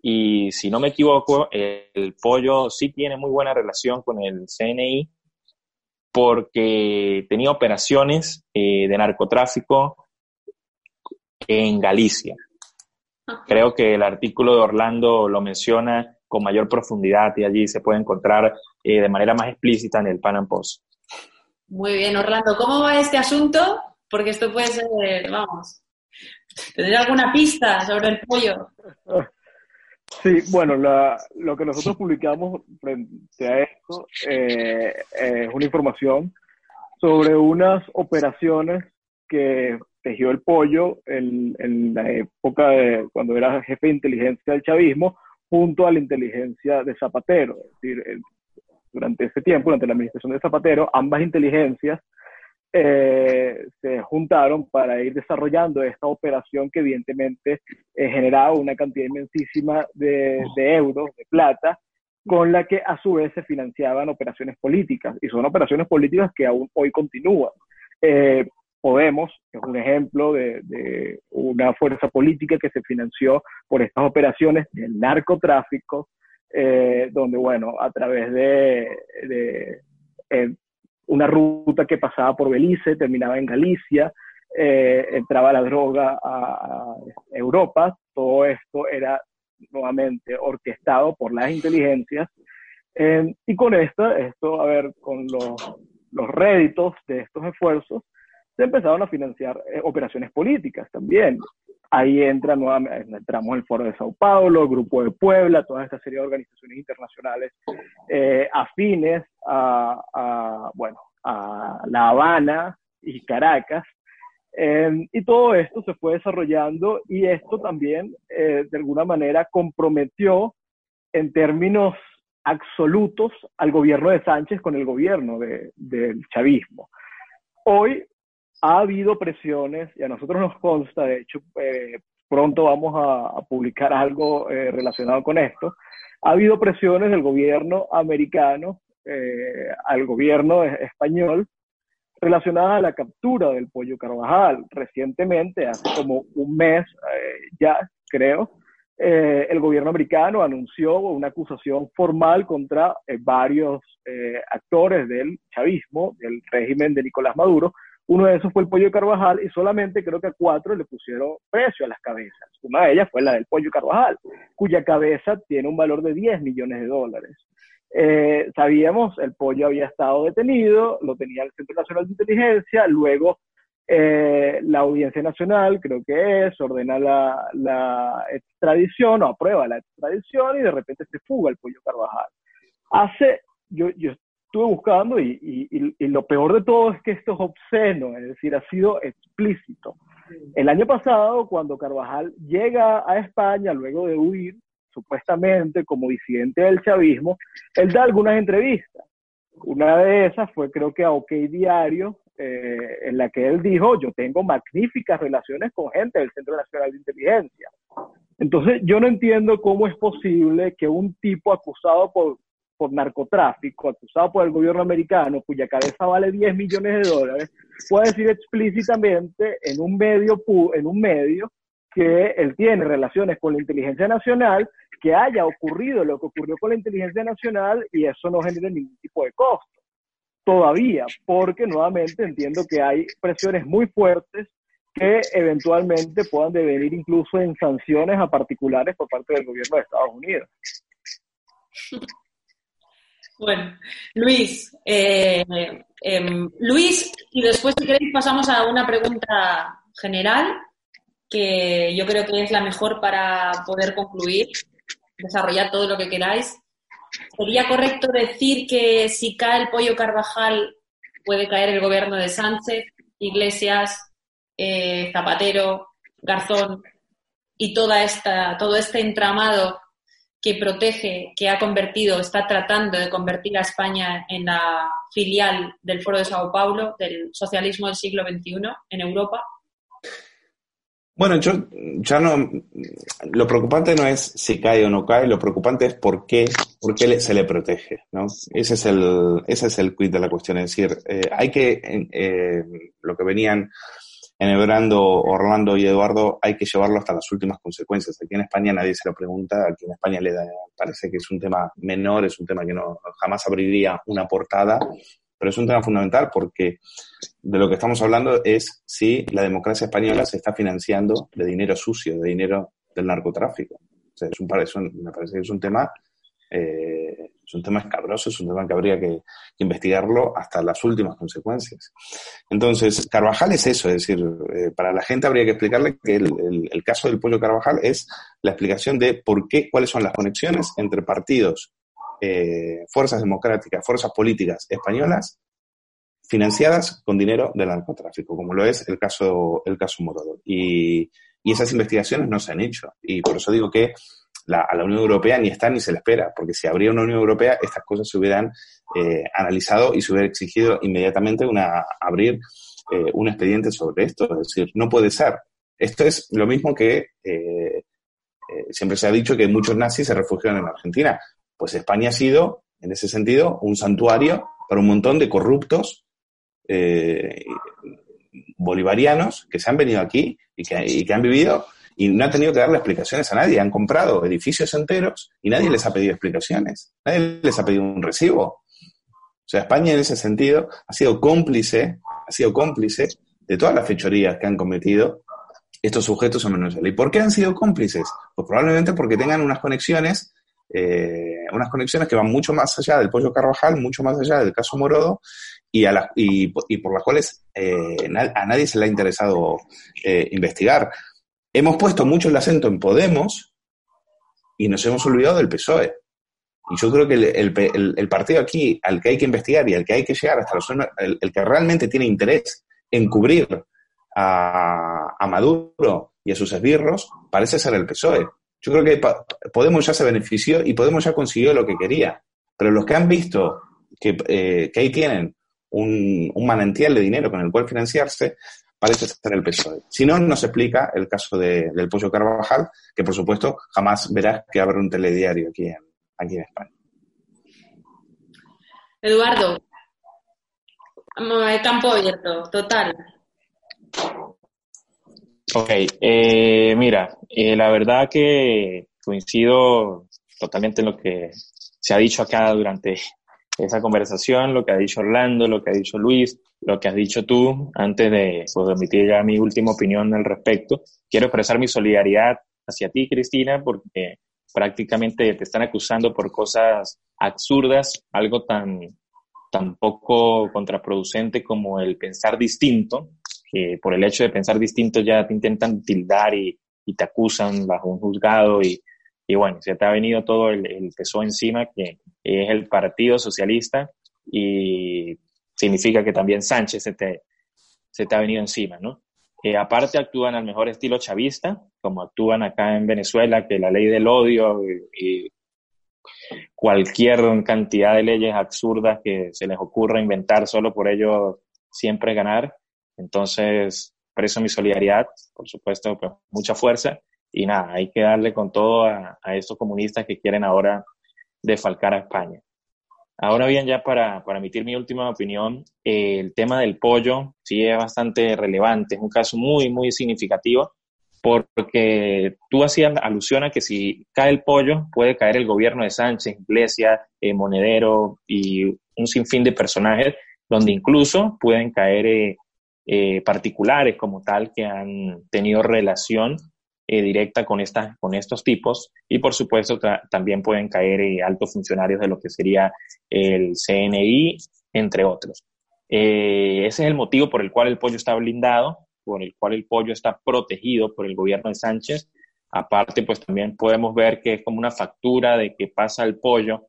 y si no me equivoco, el pollo sí tiene muy buena relación con el CNI porque tenía operaciones eh, de narcotráfico en Galicia. Creo que el artículo de Orlando lo menciona con mayor profundidad y allí se puede encontrar eh, de manera más explícita en el Pan Am Post. Muy bien, Orlando, ¿cómo va este asunto? Porque esto puede ser, vamos. ¿Tendría alguna pista sobre el pollo? Sí, bueno, lo que nosotros publicamos frente a esto eh, es una información sobre unas operaciones que tejió el pollo en, en, la época de cuando era jefe de inteligencia del chavismo junto a la inteligencia de Zapatero. Es decir, durante ese tiempo, durante la administración de Zapatero, ambas inteligencias eh, se juntaron para ir desarrollando esta operación que evidentemente eh, generaba una cantidad inmensísima de, euros, de plata, con la que a su vez se financiaban operaciones políticas. Y son operaciones políticas que aún hoy continúan. Eh, Podemos es un ejemplo de, una fuerza política que se financió por estas operaciones del narcotráfico, donde, bueno, a través de, de una ruta que pasaba por Belice, terminaba en Galicia, eh, entraba la droga a, Europa, todo esto era nuevamente orquestado por las inteligencias. Eh, y con esto, esto, a ver, con los, los réditos de estos esfuerzos, se empezaron a financiar eh, operaciones políticas también. Ahí entra nuevamente, entramos el Foro de Sao Paulo, el Grupo de Puebla, toda esta serie de organizaciones internacionales afines a, bueno, a La Habana y Caracas. Em, y todo esto se fue desarrollando y esto también, eh, de alguna manera, comprometió en términos absolutos al gobierno de Sánchez con el gobierno del chavismo. Hoy ha habido presiones, y a nosotros nos consta, de hecho, eh, pronto vamos a, publicar algo eh, relacionado con esto, ha habido presiones del gobierno americano eh, al gobierno español relacionadas a la captura del pollo Carvajal. Recientemente, hace como un mes eh, ya, creo, eh, el gobierno americano anunció una acusación formal contra varios actores del chavismo, del régimen de Nicolás Maduro. Uno de esos fue el pollo Carvajal y solamente creo que a cuatro le pusieron precio a las cabezas. Una de ellas fue la del pollo Carvajal, cuya cabeza tiene un valor de 10 millones de dólares. Eh, sabíamos, el pollo había estado detenido, lo tenía el Centro Nacional de Inteligencia, luego eh, la Audiencia Nacional, creo que es, ordena la, extradición o aprueba la extradición y de repente se fuga el pollo Carvajal. Hace, yo, yo estuve buscando y, y, lo peor de todo es que esto es obsceno, es decir, ha sido explícito. El año pasado, cuando Carvajal llega a España luego de huir, supuestamente como disidente del chavismo, él da algunas entrevistas. Una de esas fue creo que a OK Diario, eh, en la que él dijo, yo tengo magníficas relaciones con gente del Centro Nacional de Inteligencia. Entonces, yo no entiendo cómo es posible que un tipo acusado por, por narcotráfico, acusado por el gobierno americano, cuya cabeza vale 10 millones de dólares, pueda decir explícitamente en un medio, en un medio que él tiene relaciones con la inteligencia nacional que haya ocurrido lo que ocurrió con la inteligencia nacional y eso no genere ningún tipo de costo. Todavía, porque nuevamente entiendo que hay presiones muy fuertes que eventualmente puedan devenir incluso en sanciones a particulares por parte del gobierno de Estados Unidos. Bueno, Luis, eh, em, Luis, y después si queréis pasamos a una pregunta general que yo creo que es la mejor para poder concluir desarrollar todo lo que queráis. ¿Sería correcto decir que si cae el pollo Carvajal puede caer el gobierno de Sánchez, Iglesias, eh, Zapatero, Garzón y toda esta, todo este entramado que protege, que ha convertido, está tratando de convertir a España en la filial del Foro de Sao Paulo, del socialismo del siglo XXI en Europa? Bueno, yo ya no. Lo preocupante no es si cae o no cae, lo preocupante es por qué, por qué se le protege, ¿no? Ese es el, ese es el quid de la cuestión. Es decir, eh, hay que, eh, lo que venían enhebrando Orlando y Eduardo, hay que llevarlo hasta las últimas consecuencias. Aquí en España nadie se lo pregunta, aquí en España le da, parece que es un tema menor, es un tema que no jamás abriría una portada, pero es un tema fundamental porque de lo que estamos hablando es si la democracia española se está financiando de dinero sucio, de dinero del narcotráfico. O sea, es un, me parece que es un tema eh, Es un tema escabroso, es un tema que habría que, investigarlo hasta las últimas consecuencias. Entonces, Carvajal es eso, es decir, eh, para la gente habría que explicarle que el, caso del pollo Carvajal es la explicación de por qué, cuáles son las conexiones entre partidos, eh, fuerzas democráticas, fuerzas políticas españolas financiadas con dinero del narcotráfico, como lo es el caso, el caso Morodo. Y, y esas investigaciones no se han hecho. Y por eso digo que a la Unión Europea ni está ni se le espera, porque si habría una Unión Europea, estas cosas se hubieran eh, analizado y se hubiera exigido inmediatamente una, abrir eh, un expediente sobre esto. Es decir, no puede ser. Esto es lo mismo que eh, siempre se ha dicho que muchos nazis se refugiaron en Argentina. Pues España ha sido, en ese sentido, un santuario para un montón de corruptos bolivarianos que se han venido aquí y que, y que han vivido y no han tenido que darle explicaciones a nadie. Han comprado edificios enteros y nadie les ha pedido explicaciones. Nadie les ha pedido un recibo. O sea, España en ese sentido ha sido cómplice, ha sido cómplice de todas las fechorías que han cometido estos sujetos en Venezuela. ¿Y por qué han sido cómplices? Pues probablemente porque tengan unas conexiones, eh, unas conexiones que van mucho más allá del Pollo Carvajal, mucho más allá del caso Morodo, y, a y, por las cuales eh, a nadie se le ha interesado eh, investigar. Hemos puesto mucho el acento en Podemos y nos hemos olvidado del PSOE. Y yo creo que el, partido aquí al que hay que investigar y al que hay que llegar hasta el, el que realmente tiene interés en cubrir a, Maduro y a sus esbirros, parece ser el PSOE. Yo creo que Podemos ya se benefició y Podemos ya consiguió lo que quería. Pero los que han visto que, eh, ahí tienen un, un, manantial de dinero con el cual financiarse, parece ser el PSOE. Si no, nos explica el caso del Pollo Carvajal, que por supuesto jamás verás que habrá un telediario aquí en, aquí en España. Eduardo, campo abierto, total. Ok, eh, mira, eh, la verdad que coincido totalmente en lo que se ha dicho acá durante esa conversación, lo que ha dicho Orlando, lo que ha dicho Luis, lo que has dicho tú, antes de pues, emitir ya mi última opinión al respecto, quiero expresar mi solidaridad hacia ti, Cristina, porque prácticamente te están acusando por cosas absurdas, algo tan, tan poco contraproducente como el pensar distinto, que por el hecho de pensar distinto ya te intentan tildar y, y te acusan bajo un juzgado y, y bueno, se te ha venido todo el, el peso encima que es el Partido Socialista y significa que también Sánchez se te, se te ha venido encima, ¿no? Eh, aparte actúan al mejor estilo chavista, como actúan acá en Venezuela, que la ley del odio y, cualquier cantidad de leyes absurdas que se les ocurra inventar solo por ello siempre ganar. Entonces, preso mi solidaridad, por supuesto, pues mucha fuerza y nada, hay que darle con todo a, a estos comunistas que quieren ahora defalcar a España. Ahora bien, ya para, para emitir mi última opinión, eh, el tema del pollo sí es bastante relevante, es un caso muy, muy significativo, porque tú hacías alusión a que si cae el pollo, puede caer el gobierno de Sánchez, Iglesia, eh, Monedero y un sinfín de personajes, donde incluso pueden caer eh, particulares como tal que han tenido relación eh, directa con, estas, con estos tipos y por supuesto también pueden caer eh, altos funcionarios de lo que sería el CNI, entre otros. Eh, ese es el motivo por el cual el pollo está blindado, por el cual el pollo está protegido por el gobierno de Sánchez. Aparte, pues también podemos ver que es como una factura de que pasa el pollo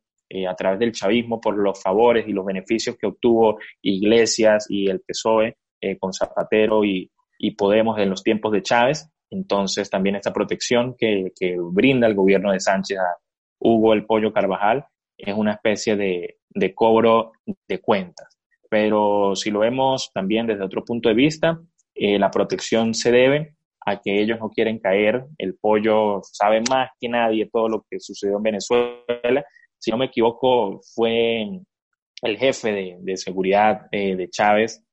a través del chavismo por los favores y los beneficios que obtuvo Iglesias y el PSOE con Zapatero y, y Podemos en los tiempos de Chávez. Entonces, también esta protección que, brinda el gobierno de Sánchez a Hugo el Pollo Carvajal es una especie de, cobro de cuentas. Pero si lo vemos también desde otro punto de vista, eh, la protección se debe a que ellos no quieren caer. El pollo sabe más que nadie todo lo que sucedió en Venezuela. Si no me equivoco, fue el jefe de, seguridad eh, de Chávez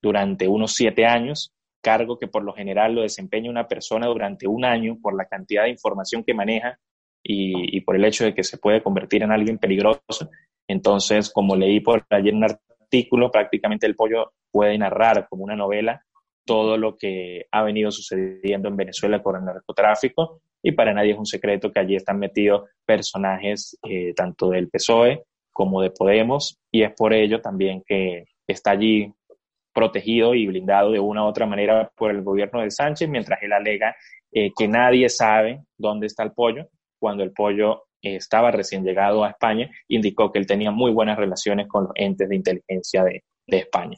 durante unos siete años cargo que por lo general lo desempeña una persona durante un año por la cantidad de información que maneja y, por el hecho de que se puede convertir en alguien peligroso. Entonces, como leí por ayer un artículo, prácticamente el pollo puede narrar como una novela todo lo que ha venido sucediendo en Venezuela con el narcotráfico y para nadie es un secreto que allí están metidos personajes eh, tanto del PSOE como de Podemos y es por ello también que está allí protegido y blindado de una u otra manera por el gobierno de Sánchez, mientras él alega eh, que nadie sabe dónde está el pollo, cuando el pollo estaba recién llegado a España, indicó que él tenía muy buenas relaciones con los entes de inteligencia de, España.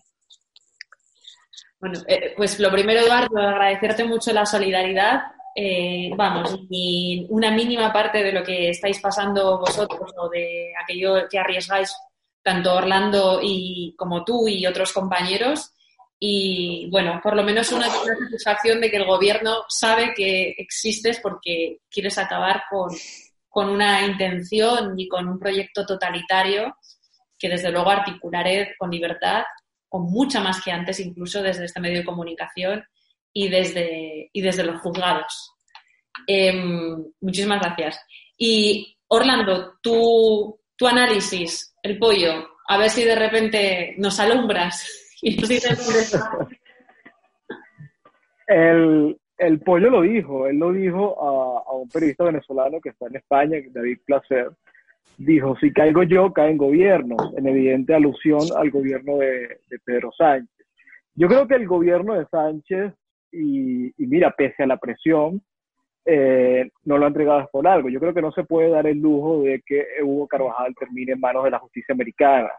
Bueno, eh, pues lo primero, Eduardo, agradecerte mucho la solidaridad. Eh, vamos, ni una mínima parte de lo que estáis pasando vosotros o de aquello que arriesgáis tanto Orlando y como tú y otros compañeros. Y bueno, por lo menos una, satisfacción de que el gobierno sabe que existes porque quieres acabar con, con una intención y con un proyecto totalitario que desde luego articularé con libertad, con mucha más que antes, incluso desde este medio de comunicación y desde, y desde los juzgados. Em, muchísimas gracias. Y Orlando, tu, tu análisis, el pollo, a ver si de repente nos alumbras y nos dices el, el pollo lo dijo, él lo dijo a, un periodista venezolano que está en España, David Placer, dijo, si caigo yo, caen gobiernos, en evidente alusión al gobierno de, Pedro Sánchez. Yo creo que el gobierno de Sánchez, y, mira, pese a la presión, eh, no lo ha entregado por algo. Yo creo que no se puede dar el lujo de que Hugo Carvajal termine en manos de la justicia americana.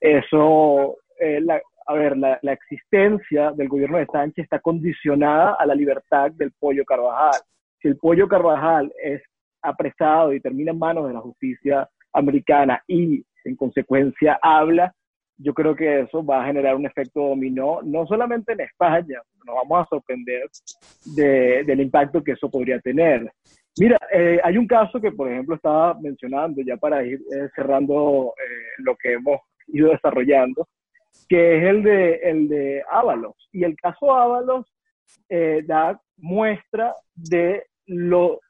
Eso, eh, la, a ver, la, existencia del gobierno de Sánchez está condicionada a la libertad del pollo Carvajal. Si el pollo Carvajal es apresado y termina en manos de la justicia americana y en consecuencia habla, yo creo que eso va a generar un efecto dominó, no solamente en España, nos vamos a sorprender del impacto que eso podría tener. Mira, eh, hay un caso que, por ejemplo, estaba mencionando ya para ir eh, cerrando eh, lo que hemos ido desarrollando, que es el de, el de Ábalos. Y el caso Ábalos eh, da muestra de lo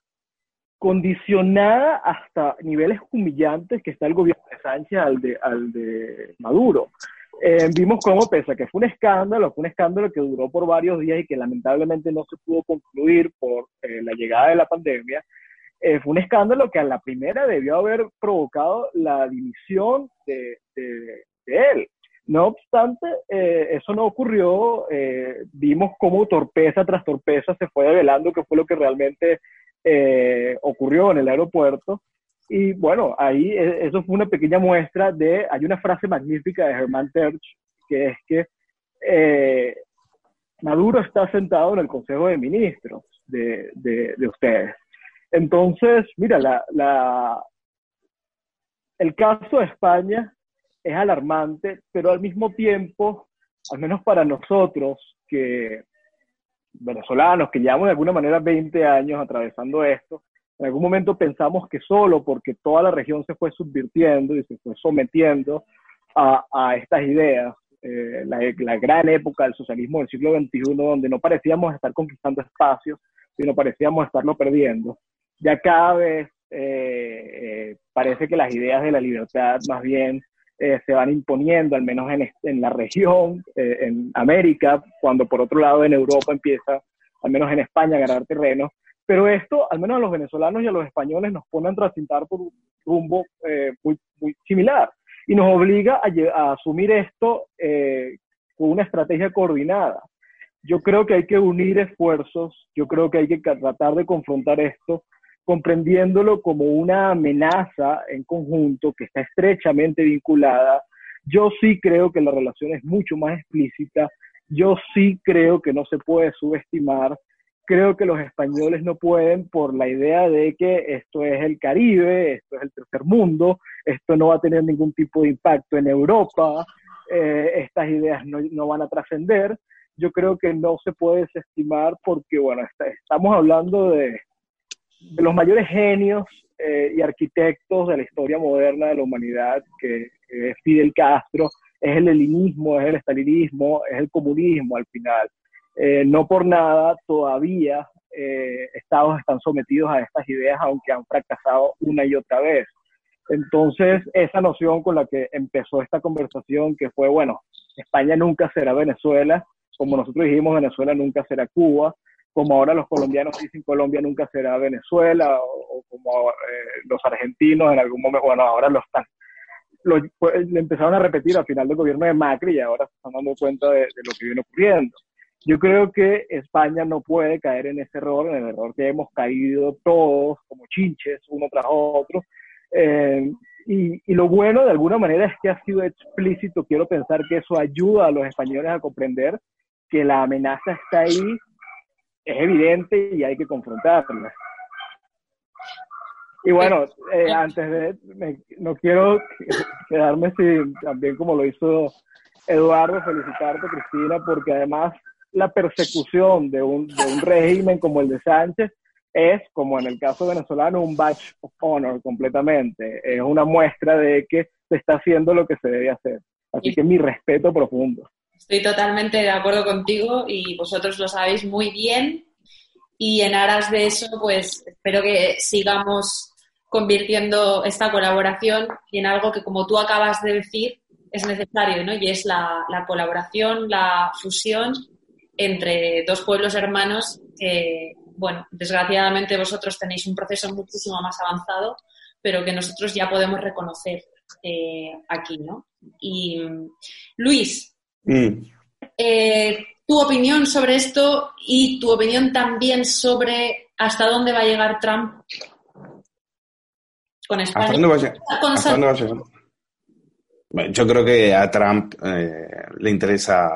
condicionada hasta niveles humillantes que está el gobierno de Sánchez al de, al de Maduro. Eh, vimos cómo, pese a que fue un escándalo, fue un escándalo que duró por varios días y que lamentablemente no se pudo concluir por eh, la llegada de la pandemia, fue un escándalo que a la primera debió haber provocado la dimisión de, él. No obstante, eh, eso no ocurrió. Eh, vimos cómo torpeza tras torpeza se fue develando qué fue lo que realmente eh, ocurrió en el aeropuerto. Y bueno, ahí eso fue una pequeña muestra de, hay una frase magnífica de Hermann Terch, que es que Maduro está sentado en el Consejo de Ministros de, de, ustedes. Entonces, mira, la, la, el caso de España es alarmante, pero al mismo tiempo, al menos para nosotros, que venezolanos, que llevamos de alguna manera 20 años atravesando esto, en algún momento pensamos que solo porque toda la región se fue subvirtiendo y se fue sometiendo a, a estas ideas, eh, la, la, gran época del socialismo del siglo XXI, donde no parecíamos estar conquistando espacios, sino parecíamos estarlo perdiendo. Ya cada vez eh, eh, parece que las ideas de la libertad más bien eh, se van imponiendo, al menos en, en la región, eh, en América, cuando por otro lado en Europa empieza, al menos en España, a ganar terreno. Pero esto, al menos a los venezolanos y a los españoles, nos pone a transitar por un rumbo eh, muy, muy similar y nos obliga a, a asumir esto con una estrategia coordinada. Yo creo que hay que unir esfuerzos, yo creo que hay que tratar de confrontar esto comprendiéndolo como una amenaza en conjunto que está estrechamente vinculada. Yo sí creo que la relación es mucho más explícita, yo sí creo que no se puede subestimar, creo que los españoles no pueden por la idea de que esto es el Caribe, esto es el tercer mundo, esto no va a tener ningún tipo de impacto en Europa, eh, estas ideas no, no van a trascender. Yo creo que no se puede desestimar porque, bueno, estamos hablando de, de los mayores genios eh, y arquitectos de la historia moderna de la humanidad, que, es Fidel Castro, es el leninismo, es el estalinismo, es el comunismo al final. Eh, no por nada todavía eh, estados están sometidos a estas ideas, aunque han fracasado una y otra vez. Entonces, esa noción con la que empezó esta conversación, que fue, bueno, España nunca será Venezuela, como nosotros dijimos, Venezuela nunca será Cuba, como ahora los colombianos dicen Colombia nunca será Venezuela, o, como eh, los argentinos en algún momento, bueno, ahora lo están. pues, le empezaron a repetir al final del gobierno de Macri y ahora se están dando cuenta de, lo que viene ocurriendo. Yo creo que España no puede caer en ese error, en el error que hemos caído todos como chinches, uno tras otro. Eh, y, y, lo bueno de alguna manera es que ha sido explícito. Quiero pensar que eso ayuda a los españoles a comprender que la amenaza está ahí, es evidente y hay que confrontarla. Y bueno, eh, antes de, no quiero quedarme sin, también como lo hizo Eduardo, felicitarte, Cristina, porque además la persecución de un, de un régimen como el de Sánchez es, como en el caso venezolano, un badge of honor completamente. Es una muestra de que se está haciendo lo que se debe hacer. Así que mi respeto profundo. Estoy totalmente de acuerdo contigo y vosotros lo sabéis muy bien. Y en aras de eso, pues espero que sigamos convirtiendo esta colaboración en algo que, como tú acabas de decir, es necesario, ¿no? Y es la, colaboración, la fusión entre dos pueblos hermanos que, bueno, desgraciadamente vosotros tenéis un proceso muchísimo más avanzado, pero que nosotros ya podemos reconocer eh, aquí, ¿no? Y Luis, mm. eh, tu opinión sobre esto y tu opinión también sobre hasta dónde va a llegar Trump con España. ¿Hasta dónde va yo creo que a Trump eh, le interesa,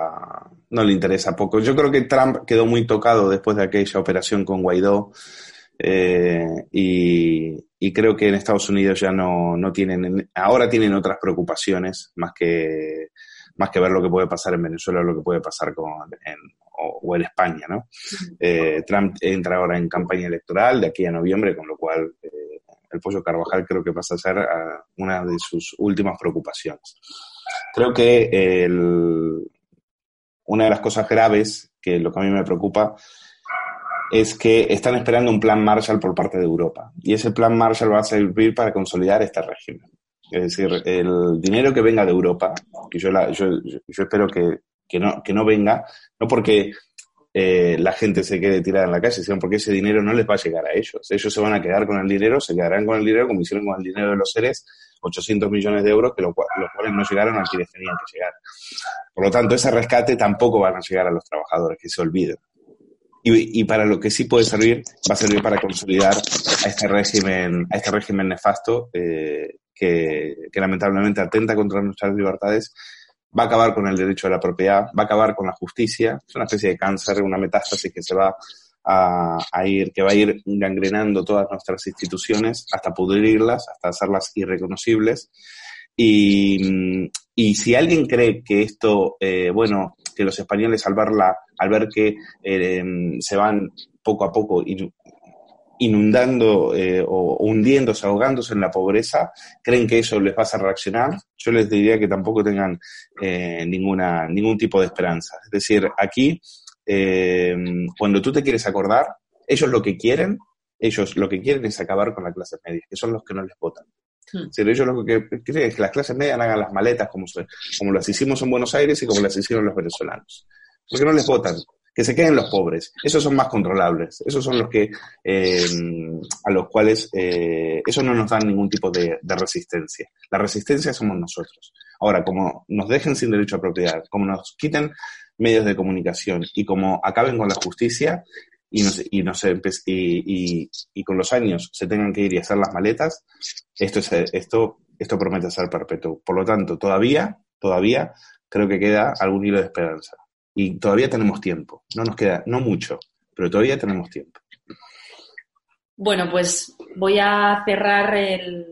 no le interesa poco. Yo creo que Trump quedó muy tocado después de aquella operación con Guaidó eh, y, creo que en Estados Unidos ya no, no tienen, ahora tienen otras preocupaciones más que, más que ver lo que puede pasar en Venezuela o lo que puede pasar con, en, o, en España, ¿no? Eh, Trump entra ahora en campaña electoral de aquí a noviembre, con lo cual el pollo Carvajal creo que pasa a ser ah, una de sus últimas preocupaciones. Creo que una de las cosas graves, que lo que a mí me preocupa, es que están esperando un plan Marshall por parte de Europa. Y ese plan Marshall va a servir para consolidar este régimen. Es decir, el dinero que venga de Europa, y yo, yo, espero que, que, no, que no venga, no porque eh, la gente se quede tirada en la calle, sino porque ese dinero no les va a llegar a ellos. Ellos se van a quedar con el dinero, se quedarán con el dinero como hicieron con el dinero de los seres, 800 millones de euros, que los cuales no llegaron a quienes tenían que llegar. Por lo tanto, ese rescate tampoco van a llegar a los trabajadores, que se olviden. Y, para lo que sí puede servir, va a servir para consolidar a este régimen, a este régimen nefasto eh, que, lamentablemente atenta contra nuestras libertades va a acabar con el derecho a la propiedad, va a acabar con la justicia, es una especie de cáncer, una metástasis que se va a, ir, que va a ir gangrenando todas nuestras instituciones hasta pudrirlas, hasta hacerlas irreconocibles. Y, y si alguien cree que esto, eh, bueno, que los españoles al al ver que eh, se van poco a poco inundando eh, o hundiéndose, ahogándose en la pobreza, creen que eso les va a hacer reaccionar, yo les diría que tampoco tengan eh, ninguna, ningún tipo de esperanza. Es decir, aquí, eh, cuando tú te quieres acordar, ellos lo que quieren, ellos lo que quieren es acabar con la clase media, que son los que no les votan. Hmm. ellos lo que quieren es que las clases medias hagan las maletas como, como las hicimos en Buenos Aires y como las hicieron los venezolanos. Porque no les votan que se queden los pobres. Esos son más controlables. Esos son los que, eh, a los cuales, eh, eso no nos dan ningún tipo de, resistencia. La resistencia somos nosotros. Ahora, como nos dejen sin derecho a propiedad, como nos quiten medios de comunicación y como acaben con la justicia y, nos, y, y, y, con los años se tengan que ir y hacer las maletas, esto, es, esto, esto promete ser perpetuo. Por lo tanto, todavía, todavía creo que queda algún hilo de esperanza y todavía tenemos tiempo. No nos queda, no mucho, pero todavía tenemos tiempo. Bueno, pues voy a cerrar el,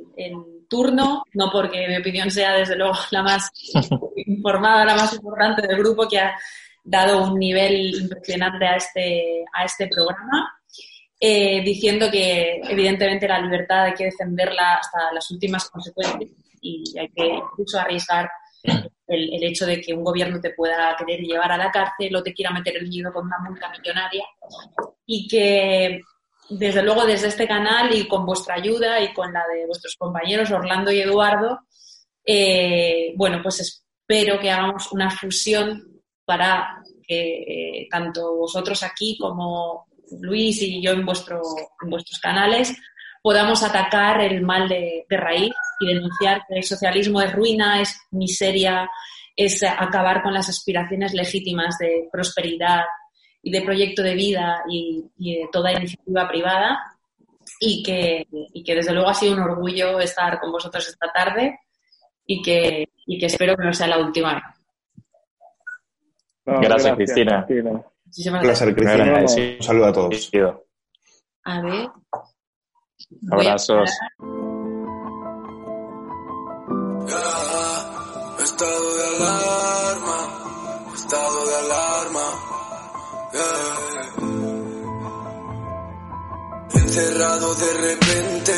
turno, no porque mi opinión sea desde luego la más informada, la más importante del grupo que ha dado un nivel impresionante a este, a este programa, eh, diciendo que evidentemente la libertad hay que defenderla hasta las últimas consecuencias y hay que incluso arriesgar el, hecho de que un gobierno te pueda querer llevar a la cárcel o te quiera meter el miedo con una multa millonaria. Y que desde luego desde este canal y con vuestra ayuda y con la de vuestros compañeros Orlando y Eduardo, eh, bueno, pues espero que hagamos una fusión para que eh, tanto vosotros aquí como Luis y yo en, vuestro, en vuestros canales podamos atacar el mal de, raíz y denunciar que el socialismo es ruina, es miseria, es acabar con las aspiraciones legítimas de prosperidad y de proyecto de vida y, de toda iniciativa privada y que, y que desde luego ha sido un orgullo estar con vosotros esta tarde y que, y que espero que no sea la última gracias, Cristina. Un placer, Cristina. Un saludo a todos. A ver. Abrazos. Estado de alarma, estado de alarma. Encerrado de repente,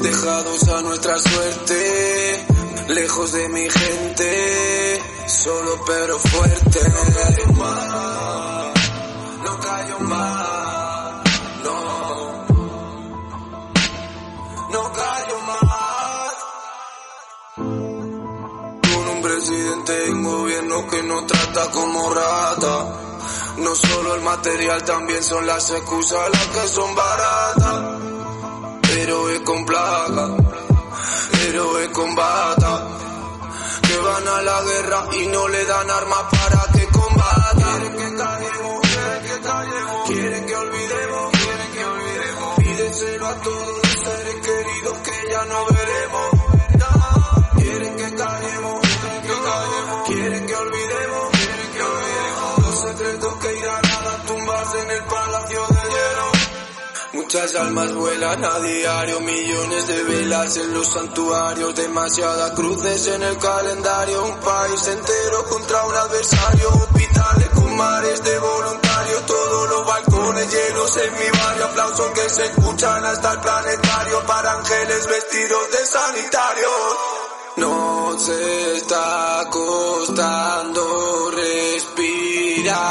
dejados a nuestra suerte, lejos de mi gente, solo pero fuerte. Un gobierno que nos trata como rata. No solo el material, también son las excusas las que son baratas. Pero es con plaga, pero es con bata. Que van a la guerra y no le dan armas para que combata. Quieren que callemos, quieren que callemos, quieren que olvidemos, quieren que olvidemos. Pídeselo a todos los seres queridos que ya no veremos. Muchas almas vuelan a diario, millones de velas en los santuarios, demasiadas cruces en el calendario, un país entero contra un adversario, hospitales con mares de voluntarios, todos los balcones llenos en mi barrio, aplausos que se escuchan hasta el planetario para ángeles vestidos de sanitarios. Nos está costando respirar.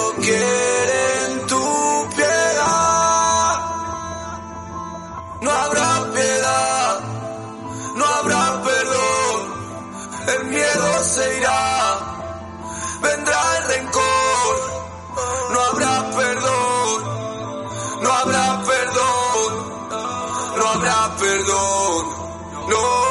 se irá, vendrá el rencor. No habrá perdón, no habrá perdón, no habrá perdón. No,